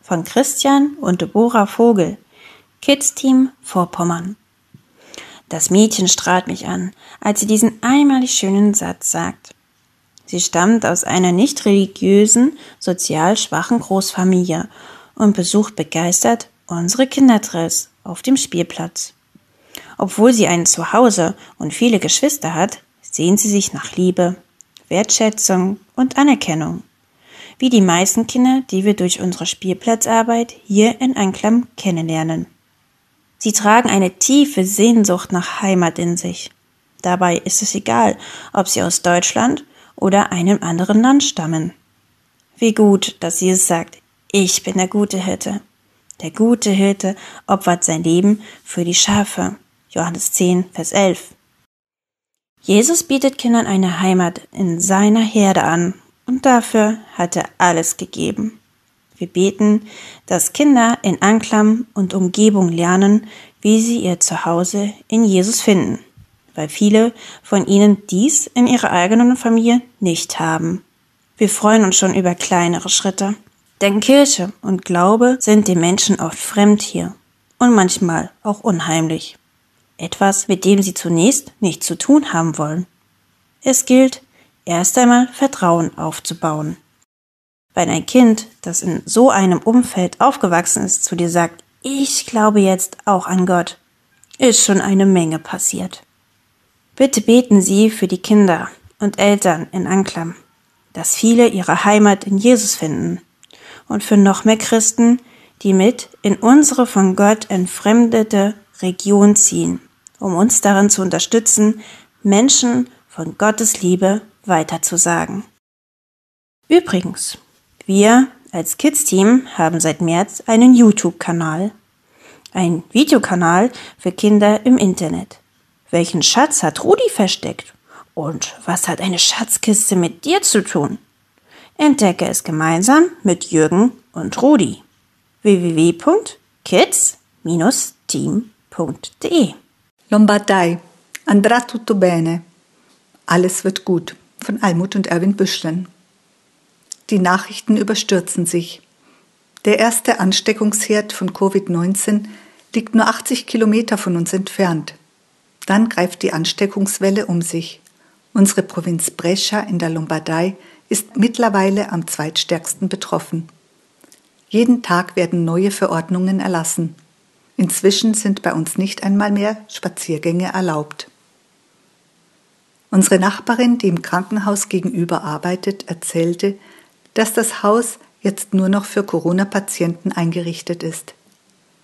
Von Christian und Deborah Vogel, Kids Team Vorpommern. Das Mädchen strahlt mich an, als sie diesen einmalig schönen Satz sagt. Sie stammt aus einer nicht religiösen, sozial schwachen Großfamilie und besucht begeistert unsere Kinderdress auf dem Spielplatz. Obwohl sie ein Zuhause und viele Geschwister hat, sehnt sie sich nach Liebe, Wertschätzung und Anerkennung. Wie die meisten Kinder, die wir durch unsere Spielplatzarbeit hier in Anklam kennenlernen. Sie tragen eine tiefe Sehnsucht nach Heimat in sich. Dabei ist es egal, ob sie aus Deutschland oder einem anderen Land stammen. Wie gut, dass es sagt, ich bin der gute Hirte. Der gute Hirte opfert sein Leben für die Schafe. Johannes 10, Vers 11. Jesus bietet Kindern eine Heimat in seiner Herde an und dafür hat er alles gegeben. Wir beten, dass Kinder in Anklam und Umgebung lernen, wie sie ihr Zuhause in Jesus finden, weil viele von ihnen dies in ihrer eigenen Familie nicht haben. Wir freuen uns schon über kleinere Schritte. Denn Kirche und Glaube sind den Menschen oft fremd hier und manchmal auch unheimlich. Etwas, mit dem sie zunächst nichts zu tun haben wollen. Es gilt, erst einmal Vertrauen aufzubauen. Wenn ein Kind, das in so einem Umfeld aufgewachsen ist, zu dir sagt, ich glaube jetzt auch an Gott, ist schon eine Menge passiert. Bitte beten Sie für die Kinder und Eltern in Anklam, dass viele ihre Heimat in Jesus finden und für noch mehr Christen, die mit in unsere von Gott entfremdete Region ziehen, um uns darin zu unterstützen, Menschen von Gottes Liebe weiterzusagen. Übrigens, wir als Kids-Team haben seit März einen YouTube-Kanal, ein Videokanal für Kinder im Internet. Welchen Schatz hat Rudi versteckt? Und was hat eine Schatzkiste mit dir zu tun? Entdecke es gemeinsam mit Jürgen und Rudi. www.kids-team.de Lombardei. Andrà tutto bene. Alles wird gut. Von Almut und Erwin Büschlen. Die Nachrichten überstürzen sich. Der erste Ansteckungsherd von Covid-19 liegt nur 80 Kilometer von uns entfernt. Dann greift die Ansteckungswelle um sich. Unsere Provinz Brescia in der Lombardei ist mittlerweile am zweitstärksten betroffen. Jeden Tag werden neue Verordnungen erlassen. Inzwischen sind bei uns nicht einmal mehr Spaziergänge erlaubt. Unsere Nachbarin, die im Krankenhaus gegenüber arbeitet, erzählte, dass das Haus jetzt nur noch für Corona-Patienten eingerichtet ist.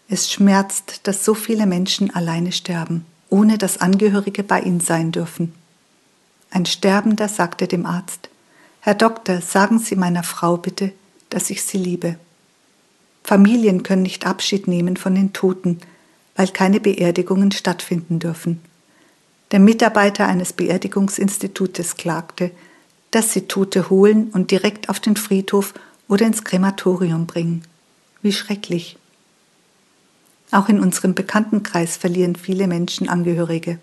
Es schmerzt, dass so viele Menschen alleine sterben, ohne dass Angehörige bei ihnen sein dürfen. Ein Sterbender sagte dem Arzt, Herr Doktor, sagen Sie meiner Frau bitte, dass ich sie liebe. Familien können nicht Abschied nehmen von den Toten, weil keine Beerdigungen stattfinden dürfen. Der Mitarbeiter eines Beerdigungsinstitutes klagte, dass sie Tote holen und direkt auf den Friedhof oder ins Krematorium bringen. Wie schrecklich. Auch in unserem Bekanntenkreis verlieren viele Menschen Angehörige.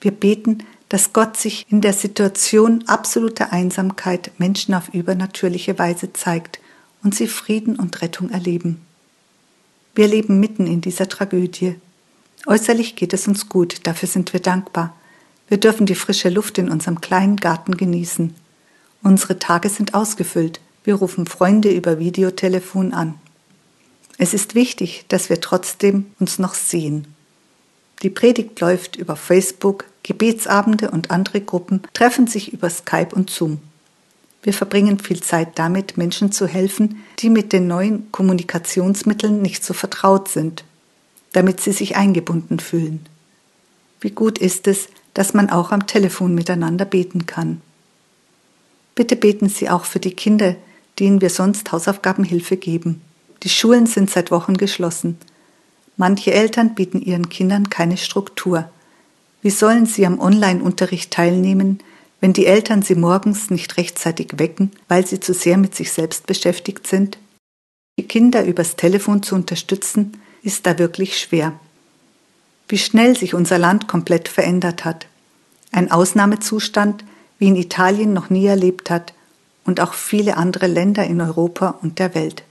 Wir beten, dass Gott sich in der Situation absoluter Einsamkeit Menschen auf übernatürliche Weise zeigt und sie Frieden und Rettung erleben. Wir leben mitten in dieser Tragödie. Äußerlich geht es uns gut, dafür sind wir dankbar. Wir dürfen die frische Luft in unserem kleinen Garten genießen. Unsere Tage sind ausgefüllt. Wir rufen Freunde über Videotelefon an. Es ist wichtig, dass wir trotzdem uns noch sehen. Die Predigt läuft über Facebook, Gebetsabende und andere Gruppen treffen sich über Skype und Zoom. Wir verbringen viel Zeit damit, Menschen zu helfen, die mit den neuen Kommunikationsmitteln nicht so vertraut sind, damit sie sich eingebunden fühlen. Wie gut ist es, dass man auch am Telefon miteinander beten kann. Bitte beten Sie auch für die Kinder, denen wir sonst Hausaufgabenhilfe geben. Die Schulen sind seit Wochen geschlossen. Manche Eltern bieten ihren Kindern keine Struktur. Wie sollen sie am Online-Unterricht teilnehmen, wenn die Eltern sie morgens nicht rechtzeitig wecken, weil sie zu sehr mit sich selbst beschäftigt sind? Die Kinder übers Telefon zu unterstützen, ist da wirklich schwer. Wie schnell sich unser Land komplett verändert hat. Ein Ausnahmezustand, wie in Italien noch nie erlebt hat und auch viele andere Länder in Europa und der Welt.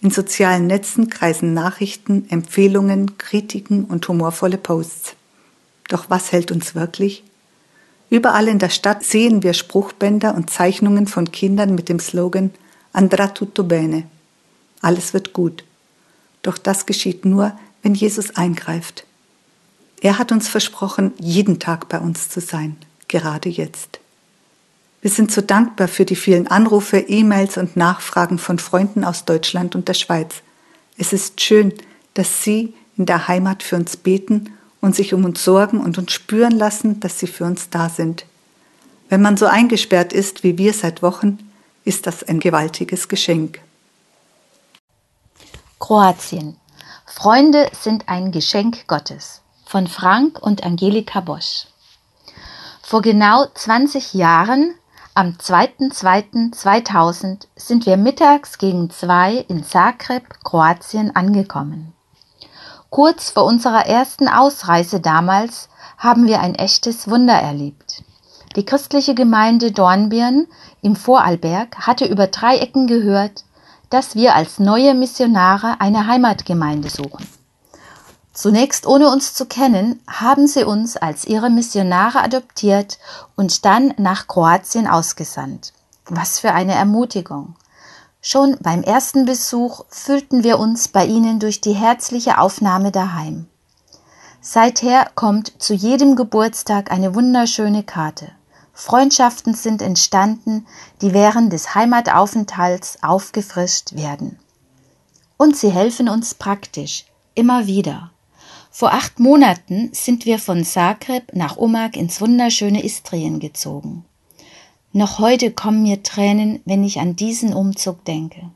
In sozialen Netzen kreisen Nachrichten, Empfehlungen, Kritiken und humorvolle Posts. Doch was hält uns wirklich? Überall in der Stadt sehen wir Spruchbänder und Zeichnungen von Kindern mit dem Slogan Andrà tutto bene. Alles wird gut. Doch das geschieht nur, wenn Jesus eingreift. Er hat uns versprochen, jeden Tag bei uns zu sein, gerade jetzt. Wir sind so dankbar für die vielen Anrufe, E-Mails und Nachfragen von Freunden aus Deutschland und der Schweiz. Es ist schön, dass Sie in der Heimat für uns beten und sich um uns sorgen und uns spüren lassen, dass sie für uns da sind. Wenn man so eingesperrt ist wie wir seit Wochen, ist das ein gewaltiges Geschenk. Kroatien. Freunde sind ein Geschenk Gottes. Von Frank und Angelika Bosch. Vor genau 20 Jahren, am 2.2.2000, sind wir mittags gegen zwei in Zagreb, Kroatien, angekommen. Kurz vor unserer ersten Ausreise damals haben wir ein echtes Wunder erlebt. Die christliche Gemeinde Dornbirn im Vorarlberg hatte über drei Ecken gehört, dass wir als neue Missionare eine Heimatgemeinde suchen. Zunächst ohne uns zu kennen, haben sie uns als ihre Missionare adoptiert und dann nach Kroatien ausgesandt. Was für eine Ermutigung. Schon beim ersten Besuch fühlten wir uns bei ihnen durch die herzliche Aufnahme daheim. Seither kommt zu jedem Geburtstag eine wunderschöne Karte. Freundschaften sind entstanden, die während des Heimataufenthalts aufgefrischt werden. Und sie helfen uns praktisch, immer wieder. Vor acht Monaten sind wir von Zagreb nach Umag ins wunderschöne Istrien gezogen. Noch heute kommen mir Tränen, wenn ich an diesen Umzug denke.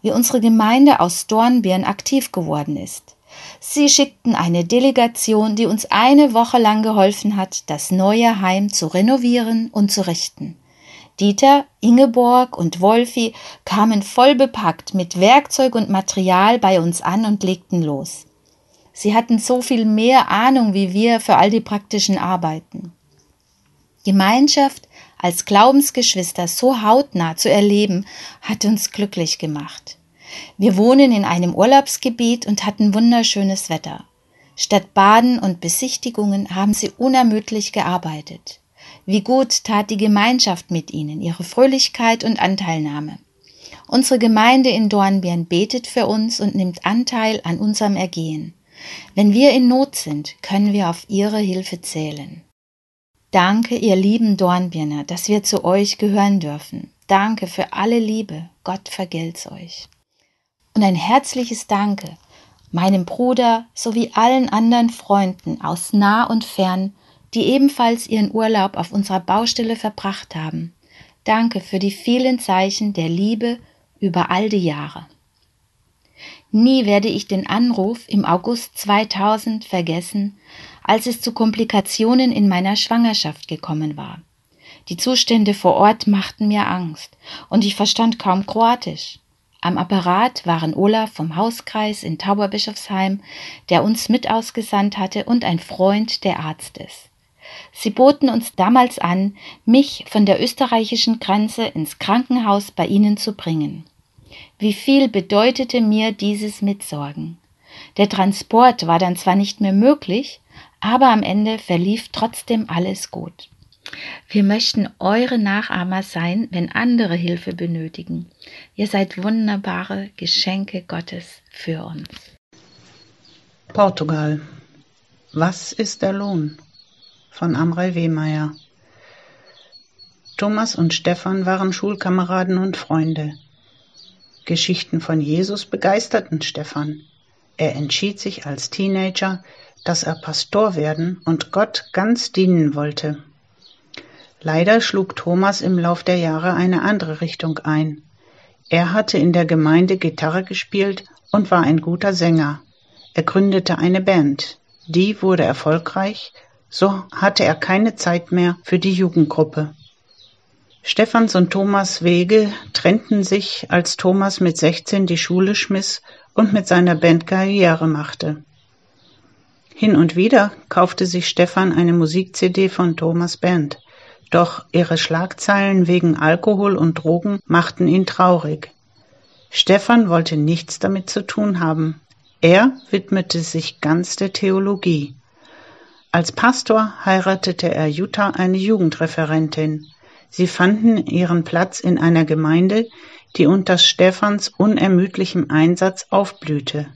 Wie unsere Gemeinde aus Dornbirn aktiv geworden ist. Sie schickten eine Delegation, die uns eine Woche lang geholfen hat, das neue Heim zu renovieren und zu richten. Dieter, Ingeborg und Wolfi kamen voll bepackt mit Werkzeug und Material bei uns an und legten los. Sie hatten so viel mehr Ahnung wie wir für all die praktischen Arbeiten. Gemeinschaft als Glaubensgeschwister so hautnah zu erleben, hat uns glücklich gemacht. Wir wohnen in einem Urlaubsgebiet und hatten wunderschönes Wetter. Statt Baden und Besichtigungen haben sie unermüdlich gearbeitet. Wie gut tat die Gemeinschaft mit ihnen, ihre Fröhlichkeit und Anteilnahme. Unsere Gemeinde in Dornbirn betet für uns und nimmt Anteil an unserem Ergehen. Wenn wir in Not sind, können wir auf Ihre Hilfe zählen. Danke, ihr lieben Dornbirner, dass wir zu euch gehören dürfen. Danke für alle Liebe. Gott vergelt's euch. Und ein herzliches Danke meinem Bruder sowie allen anderen Freunden aus nah und fern, die ebenfalls ihren Urlaub auf unserer Baustelle verbracht haben. Danke für die vielen Zeichen der Liebe über all die Jahre. Nie werde ich den Anruf im August 2000 vergessen, als es zu Komplikationen in meiner Schwangerschaft gekommen war. Die Zustände vor Ort machten mir Angst, und ich verstand kaum Kroatisch. Am Apparat waren Olaf vom Hauskreis in Tauberbischofsheim, der uns mit ausgesandt hatte, und ein Freund, der Arzt ist. Sie boten uns damals an, mich von der österreichischen Grenze ins Krankenhaus bei ihnen zu bringen. Wie viel bedeutete mir dieses Mitsorgen. Der Transport war dann zwar nicht mehr möglich, aber am Ende verlief trotzdem alles gut. Wir möchten eure Nachahmer sein, wenn andere Hilfe benötigen. Ihr seid wunderbare Geschenke Gottes für uns. Portugal. Was ist der Lohn? Von Amrei Wehmeier. Thomas und Stefan waren Schulkameraden und Freunde. Geschichten von Jesus begeisterten Stefan. Er entschied sich als Teenager, dass er Pastor werden und Gott ganz dienen wollte. Leider schlug Thomas im Lauf der Jahre eine andere Richtung ein. Er hatte in der Gemeinde Gitarre gespielt und war ein guter Sänger. Er gründete eine Band. Die wurde erfolgreich, so hatte er keine Zeit mehr für die Jugendgruppe. Stephans und Thomas Wege trennten sich, als Thomas mit 16 die Schule schmiss und mit seiner Band Karriere machte. Hin und wieder kaufte sich Stefan eine Musik-CD von Thomas Band. Doch ihre Schlagzeilen wegen Alkohol und Drogen machten ihn traurig. Stefan wollte nichts damit zu tun haben. Er widmete sich ganz der Theologie. Als Pastor heiratete er Jutta eine Jugendreferentin. Sie fanden ihren Platz in einer Gemeinde, die unter Stephans unermüdlichem Einsatz aufblühte.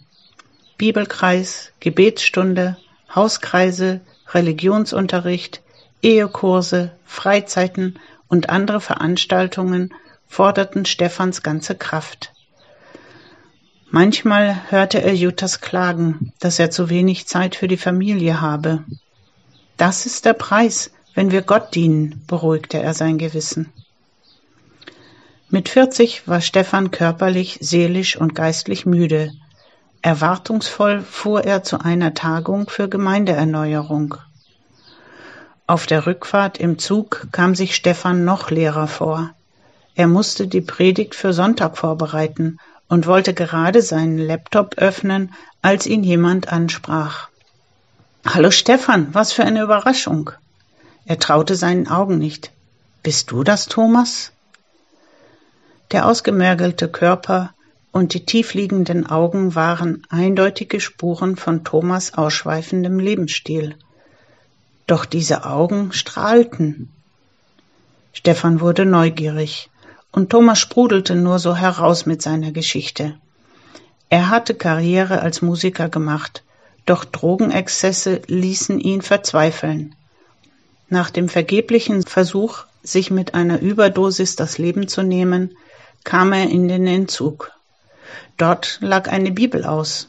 Bibelkreis, Gebetsstunde, Hauskreise, Religionsunterricht, Ehekurse, Freizeiten und andere Veranstaltungen forderten Stephans ganze Kraft. Manchmal hörte er Juttas klagen, dass er zu wenig Zeit für die Familie habe. Das ist der Preis, wenn wir Gott dienen, beruhigte er sein Gewissen. Mit 40 war Stefan körperlich, seelisch und geistlich müde. Erwartungsvoll fuhr er zu einer Tagung für Gemeindeerneuerung. Auf der Rückfahrt im Zug kam sich Stefan noch leerer vor. Er musste die Predigt für Sonntag vorbereiten und wollte gerade seinen Laptop öffnen, als ihn jemand ansprach. Hallo Stefan, was für eine Überraschung. Er traute seinen Augen nicht. Bist du das, Thomas? Der ausgemergelte Körper und die tiefliegenden Augen waren eindeutige Spuren von Thomas ausschweifendem Lebensstil. Doch diese Augen strahlten. Stefan wurde neugierig, und Thomas sprudelte nur so heraus mit seiner Geschichte. Er hatte Karriere als Musiker gemacht, doch Drogenexzesse ließen ihn verzweifeln. Nach dem vergeblichen Versuch, sich mit einer Überdosis das Leben zu nehmen, kam er in den Entzug. Dort lag eine Bibel aus.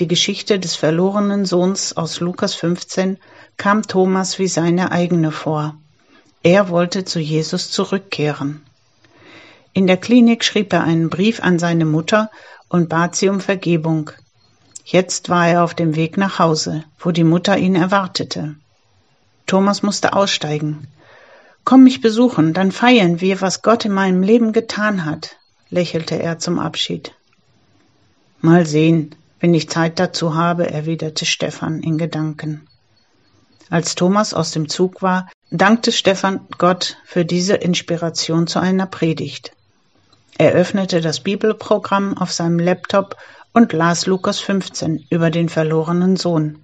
Die Geschichte des verlorenen Sohns aus Lukas 15 kam Thomas wie seine eigene vor. Er wollte zu Jesus zurückkehren. In der Klinik schrieb er einen Brief an seine Mutter und bat sie um Vergebung. Jetzt war er auf dem Weg nach Hause, wo die Mutter ihn erwartete. Thomas musste aussteigen. Komm mich besuchen, dann feiern wir, was Gott in meinem Leben getan hat, lächelte er zum Abschied. Mal sehen, wenn ich Zeit dazu habe, erwiderte Stefan in Gedanken. Als Thomas aus dem Zug war, dankte Stefan Gott für diese Inspiration zu einer Predigt. Er öffnete das Bibelprogramm auf seinem Laptop und las Lukas 15 über den verlorenen Sohn.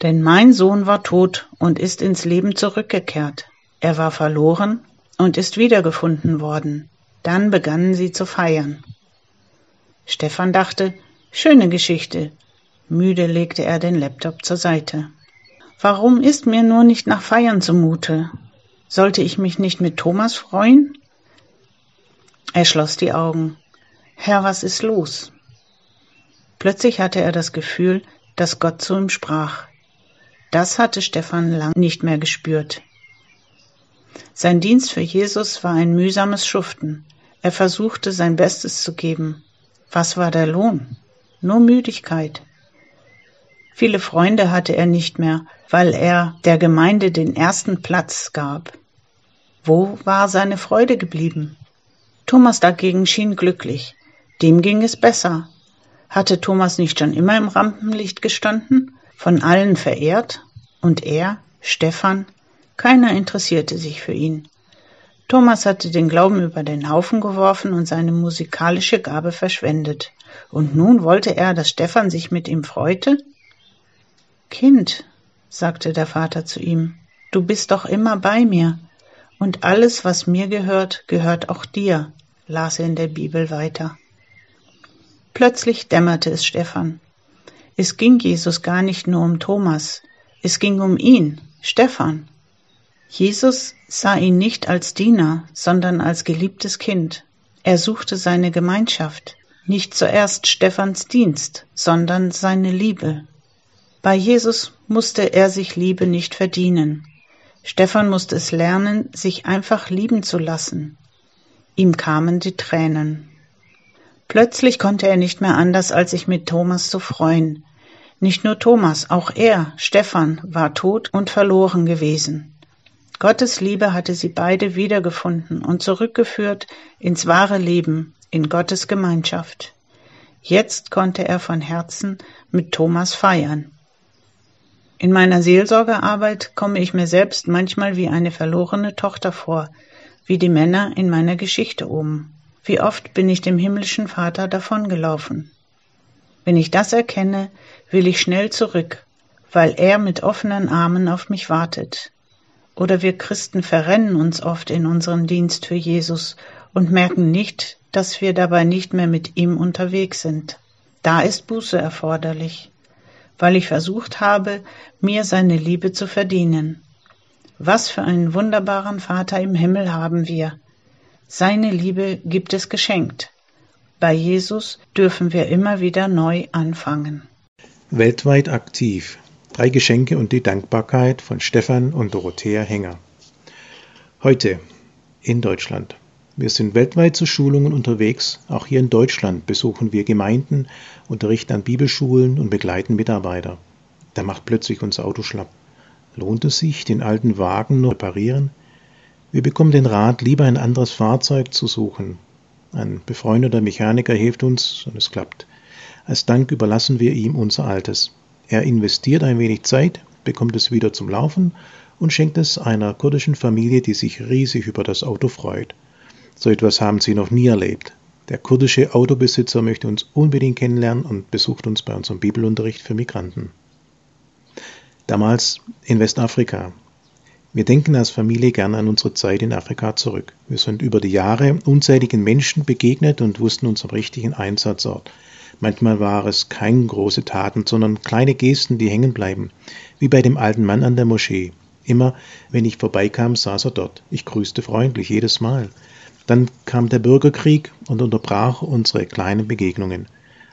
Denn mein Sohn war tot und ist ins Leben zurückgekehrt. Er war verloren und ist wiedergefunden worden. Dann begannen sie zu feiern. Stefan dachte, schöne Geschichte. Müde legte er den Laptop zur Seite. Warum ist mir nur nicht nach Feiern zumute? Sollte ich mich nicht mit Thomas freuen? Er schloss die Augen. Herr, was ist los? Plötzlich hatte er das Gefühl, dass Gott zu ihm sprach. Das hatte Stefan lang nicht mehr gespürt. Sein Dienst für Jesus war ein mühsames Schuften. Er versuchte sein Bestes zu geben. Was war der Lohn? Nur Müdigkeit. Viele Freunde hatte er nicht mehr, weil er der Gemeinde den ersten Platz gab. Wo war seine Freude geblieben? Thomas dagegen schien glücklich. Dem ging es besser. Hatte Thomas nicht schon immer im Rampenlicht gestanden, von allen verehrt? Und er, Stefan, keiner interessierte sich für ihn. Thomas hatte den Glauben über den Haufen geworfen und seine musikalische Gabe verschwendet. Und nun wollte er, dass Stefan sich mit ihm freute? Kind, sagte der Vater zu ihm, du bist doch immer bei mir, und alles, was mir gehört, gehört auch dir, las er in der Bibel weiter. Plötzlich dämmerte es Stefan. Es ging Jesus gar nicht nur um Thomas, es ging um ihn, Stefan. Jesus sah ihn nicht als Diener, sondern als geliebtes Kind. Er suchte seine Gemeinschaft, nicht zuerst Stephans Dienst, sondern seine Liebe. Bei Jesus musste er sich Liebe nicht verdienen. Stefan musste es lernen, sich einfach lieben zu lassen. Ihm kamen die Tränen. Plötzlich konnte er nicht mehr anders, als sich mit Thomas zu freuen. Nicht nur Thomas, auch er, Stefan, war tot und verloren gewesen. Gottes Liebe hatte sie beide wiedergefunden und zurückgeführt ins wahre Leben, in Gottes Gemeinschaft. Jetzt konnte er von Herzen mit Thomas feiern. In meiner Seelsorgearbeit komme ich mir selbst manchmal wie eine verlorene Tochter vor, wie die Männer in meiner Geschichte oben. Wie oft bin ich dem himmlischen Vater davongelaufen. Wenn ich das erkenne, will ich schnell zurück, weil er mit offenen Armen auf mich wartet. Oder wir Christen verrennen uns oft in unserem Dienst für Jesus und merken nicht, dass wir dabei nicht mehr mit ihm unterwegs sind. Da ist Buße erforderlich, weil ich versucht habe, mir seine Liebe zu verdienen. Was für einen wunderbaren Vater im Himmel haben wir, seine Liebe gibt es geschenkt. Bei Jesus dürfen wir immer wieder neu anfangen. Weltweit aktiv. Drei Geschenke und die Dankbarkeit von Stefan und Dorothea Henger. Heute in Deutschland. Wir sind weltweit zu Schulungen unterwegs. Auch hier in Deutschland besuchen wir Gemeinden, unterrichten an Bibelschulen und begleiten Mitarbeiter. Da macht plötzlich unser Auto schlapp. Lohnt es sich, den alten Wagen nur reparieren? Wir bekommen den Rat, lieber ein anderes Fahrzeug zu suchen. Ein befreundeter Mechaniker hilft uns und es klappt. Als Dank überlassen wir ihm unser Altes. Er investiert ein wenig Zeit, bekommt es wieder zum Laufen und schenkt es einer kurdischen Familie, die sich riesig über das Auto freut. So etwas haben sie noch nie erlebt. Der kurdische Autobesitzer möchte uns unbedingt kennenlernen und besucht uns bei unserem Bibelunterricht für Migranten. Damals in Westafrika, wir denken als Familie gerne an unsere Zeit in Afrika zurück. Wir sind über die Jahre unzähligen Menschen begegnet und wussten unseren richtigen Einsatzort. Manchmal war es keine große Taten, sondern kleine Gesten, die hängen bleiben. Wie bei dem alten Mann an der Moschee. Immer, wenn ich vorbeikam, saß er dort. Ich grüßte freundlich jedes Mal. Dann kam der Bürgerkrieg und unterbrach unsere kleinen Begegnungen.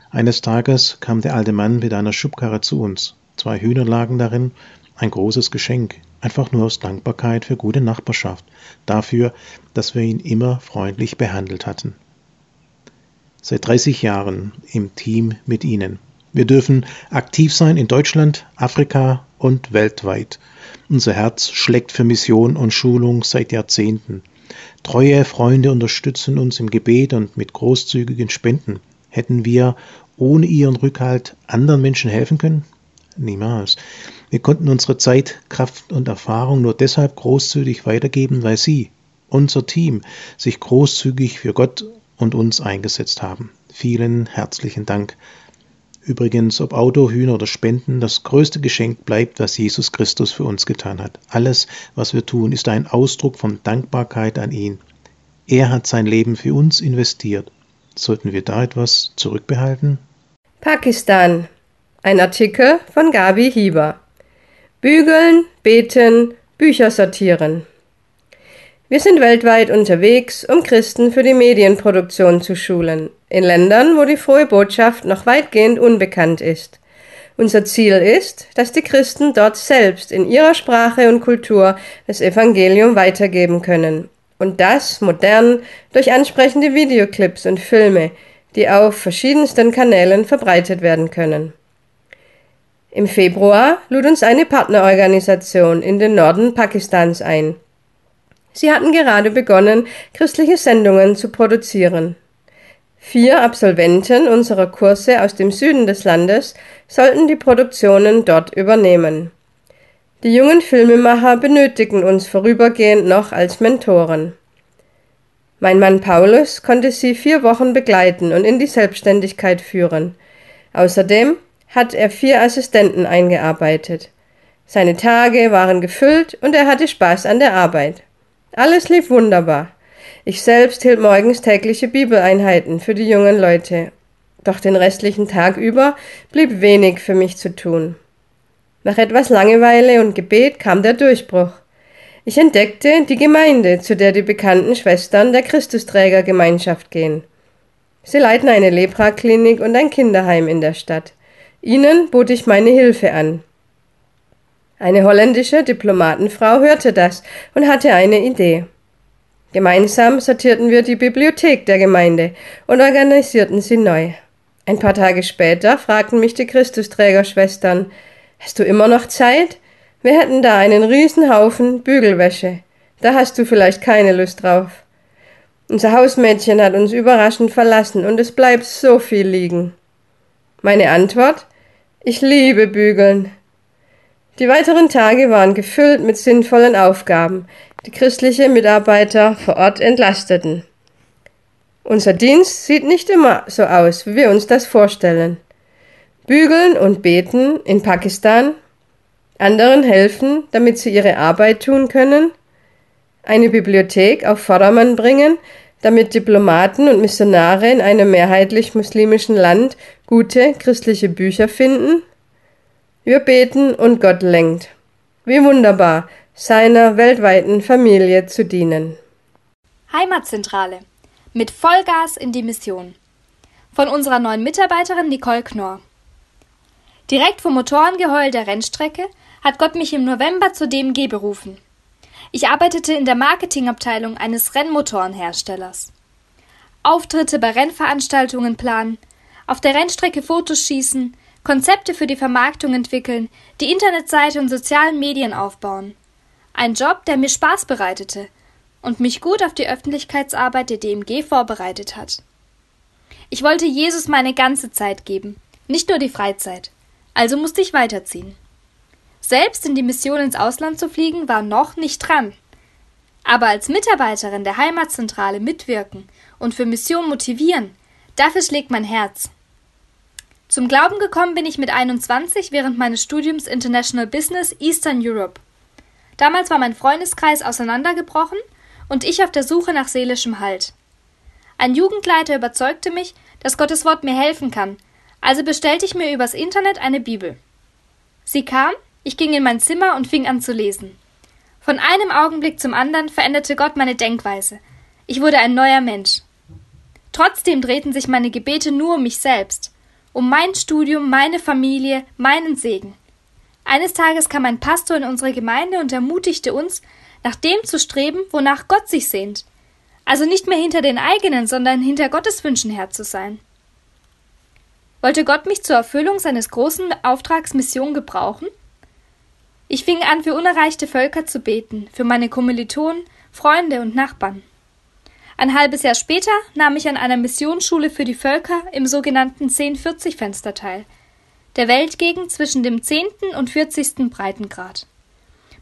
Eines Tages kam der alte Mann mit einer Schubkarre zu uns. Zwei Hühner lagen darin, ein großes Geschenk. Einfach nur aus Dankbarkeit für gute Nachbarschaft, dafür, dass wir ihn immer freundlich behandelt hatten. Seit 30 Jahren im Team mit Ihnen. Wir dürfen aktiv sein in Deutschland, Afrika und weltweit. Unser Herz schlägt für Mission und Schulung seit Jahrzehnten. Treue Freunde unterstützen uns im Gebet und mit großzügigen Spenden. Hätten wir ohne ihren Rückhalt anderen Menschen helfen können? Niemals. Wir konnten unsere Zeit, Kraft und Erfahrung nur deshalb großzügig weitergeben, weil Sie, unser Team, sich großzügig für Gott und uns eingesetzt haben. Vielen herzlichen Dank. Übrigens, ob Auto, Hühner oder Spenden, das größte Geschenk bleibt, was Jesus Christus für uns getan hat. Alles, was wir tun, ist ein Ausdruck von Dankbarkeit an ihn. Er hat sein Leben für uns investiert. Sollten wir da etwas zurückbehalten? Pakistan. Ein Artikel von Gabi Hieber. Bügeln, beten, Bücher sortieren. Wir sind weltweit unterwegs, um Christen für die Medienproduktion zu schulen, in Ländern, wo die frohe Botschaft noch weitgehend unbekannt ist. Unser Ziel ist, dass die Christen dort selbst in ihrer Sprache und Kultur das Evangelium weitergeben können. Und das modern durch ansprechende Videoclips und Filme, die auf verschiedensten Kanälen verbreitet werden können. Im Februar lud uns eine Partnerorganisation in den Norden Pakistans ein. Sie hatten gerade begonnen, christliche Sendungen zu produzieren. Vier Absolventen unserer Kurse aus dem Süden des Landes sollten die Produktionen dort übernehmen. Die jungen Filmemacher benötigen uns vorübergehend noch als Mentoren. Mein Mann Paulus konnte sie vier Wochen begleiten und in die Selbstständigkeit führen. Außerdem hat er vier Assistenten eingearbeitet. Seine Tage waren gefüllt und er hatte Spaß an der Arbeit. Alles lief wunderbar. Ich selbst hielt morgens tägliche Bibeleinheiten für die jungen Leute. Doch den restlichen Tag über blieb wenig für mich zu tun. Nach etwas Langeweile und Gebet kam der Durchbruch. Ich entdeckte die Gemeinde, zu der die bekannten Schwestern der Christusträgergemeinschaft gehen. Sie leiten eine Lepraklinik und ein Kinderheim in der Stadt. Ihnen bot ich meine Hilfe an. Eine holländische Diplomatenfrau hörte das und hatte eine Idee. Gemeinsam sortierten wir die Bibliothek der Gemeinde und organisierten sie neu. Ein paar Tage später fragten mich die Christusträgerschwestern, Hast du immer noch Zeit? Wir hätten da einen Riesenhaufen Bügelwäsche. Da hast du vielleicht keine Lust drauf. Unser Hausmädchen hat uns überraschend verlassen und es bleibt so viel liegen. Meine Antwort? Ich liebe Bügeln. Die weiteren Tage waren gefüllt mit sinnvollen Aufgaben, die christliche Mitarbeiter vor Ort entlasteten. Unser Dienst sieht nicht immer so aus, wie wir uns das vorstellen. Bügeln und beten in Pakistan, anderen helfen, damit sie ihre Arbeit tun können, eine Bibliothek auf Vordermann bringen, damit Diplomaten und Missionare in einem mehrheitlich muslimischen Land gute christliche Bücher finden? Wir beten und Gott lenkt. Wie wunderbar, seiner weltweiten Familie zu dienen. Heimatzentrale. Mit Vollgas in die Mission. Von unserer neuen Mitarbeiterin Nicole Knorr. Direkt vom Motorengeheul der Rennstrecke hat Gott mich im November zur DMG berufen. Ich arbeitete in der Marketingabteilung eines Rennmotorenherstellers. Auftritte bei Rennveranstaltungen planen, auf der Rennstrecke Fotos schießen, Konzepte für die Vermarktung entwickeln, die Internetseite und sozialen Medien aufbauen. Ein Job, der mir Spaß bereitete und mich gut auf die Öffentlichkeitsarbeit der DMG vorbereitet hat. Ich wollte Jesus meine ganze Zeit geben, nicht nur die Freizeit. Also musste ich weiterziehen. Selbst in die Mission ins Ausland zu fliegen, war noch nicht dran. Aber als Mitarbeiterin der Heimatzentrale mitwirken und für Mission motivieren, dafür schlägt mein Herz. Zum Glauben gekommen bin ich mit 21 während meines Studiums International Business Eastern Europe. Damals war mein Freundeskreis auseinandergebrochen und ich auf der Suche nach seelischem Halt. Ein Jugendleiter überzeugte mich, dass Gottes Wort mir helfen kann, also bestellte ich mir übers Internet eine Bibel. Sie kam ich ging in mein Zimmer und fing an zu lesen. Von einem Augenblick zum anderen veränderte Gott meine Denkweise. Ich wurde ein neuer Mensch. Trotzdem drehten sich meine Gebete nur um mich selbst, um mein Studium, meine Familie, meinen Segen. Eines Tages kam ein Pastor in unsere Gemeinde und ermutigte uns, nach dem zu streben, wonach Gott sich sehnt. Also nicht mehr hinter den eigenen, sondern hinter Gottes Wünschen her zu sein. Wollte Gott mich zur Erfüllung seines großen Auftrags Mission gebrauchen? Ich fing an, für unerreichte Völker zu beten, für meine Kommilitonen, Freunde und Nachbarn. Ein halbes Jahr später nahm ich an einer Missionsschule für die Völker im sogenannten 1040-Fenster teil, der Weltgegend zwischen dem 10. und 40. Breitengrad.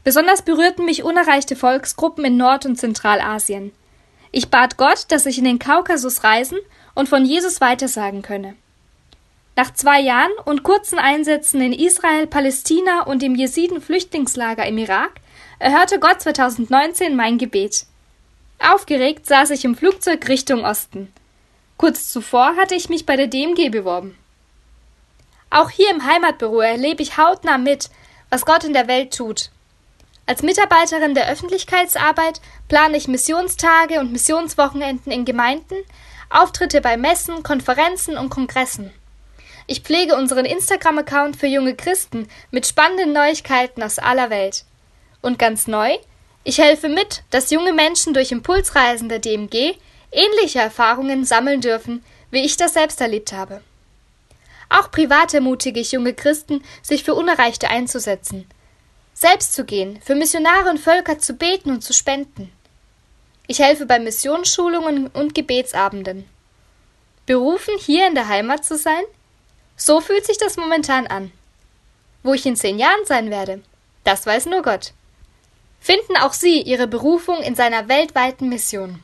Besonders berührten mich unerreichte Volksgruppen in Nord- und Zentralasien. Ich bat Gott, dass ich in den Kaukasus reisen und von Jesus weitersagen könne. Nach zwei Jahren und kurzen Einsätzen in Israel, Palästina und im Jesiden-Flüchtlingslager im Irak erhörte Gott 2019 mein Gebet. Aufgeregt saß ich im Flugzeug Richtung Osten. Kurz zuvor hatte ich mich bei der DMG beworben. Auch hier im Heimatbüro erlebe ich hautnah mit, was Gott in der Welt tut. Als Mitarbeiterin der Öffentlichkeitsarbeit plane ich Missionstage und Missionswochenenden in Gemeinden, Auftritte bei Messen, Konferenzen und Kongressen. Ich pflege unseren Instagram-Account für junge Christen mit spannenden Neuigkeiten aus aller Welt. Und ganz neu, ich helfe mit, dass junge Menschen durch Impulsreisen der DMG ähnliche Erfahrungen sammeln dürfen, wie ich das selbst erlebt habe. Auch privat ermutige ich junge Christen, sich für Unerreichte einzusetzen, selbst zu gehen, für Missionare und Völker zu beten und zu spenden. Ich helfe bei Missionsschulungen und Gebetsabenden. Berufen, hier in der Heimat zu sein? So fühlt sich das momentan an. Wo ich in zehn Jahren sein werde, das weiß nur Gott. Finden auch Sie Ihre Berufung in seiner weltweiten Mission.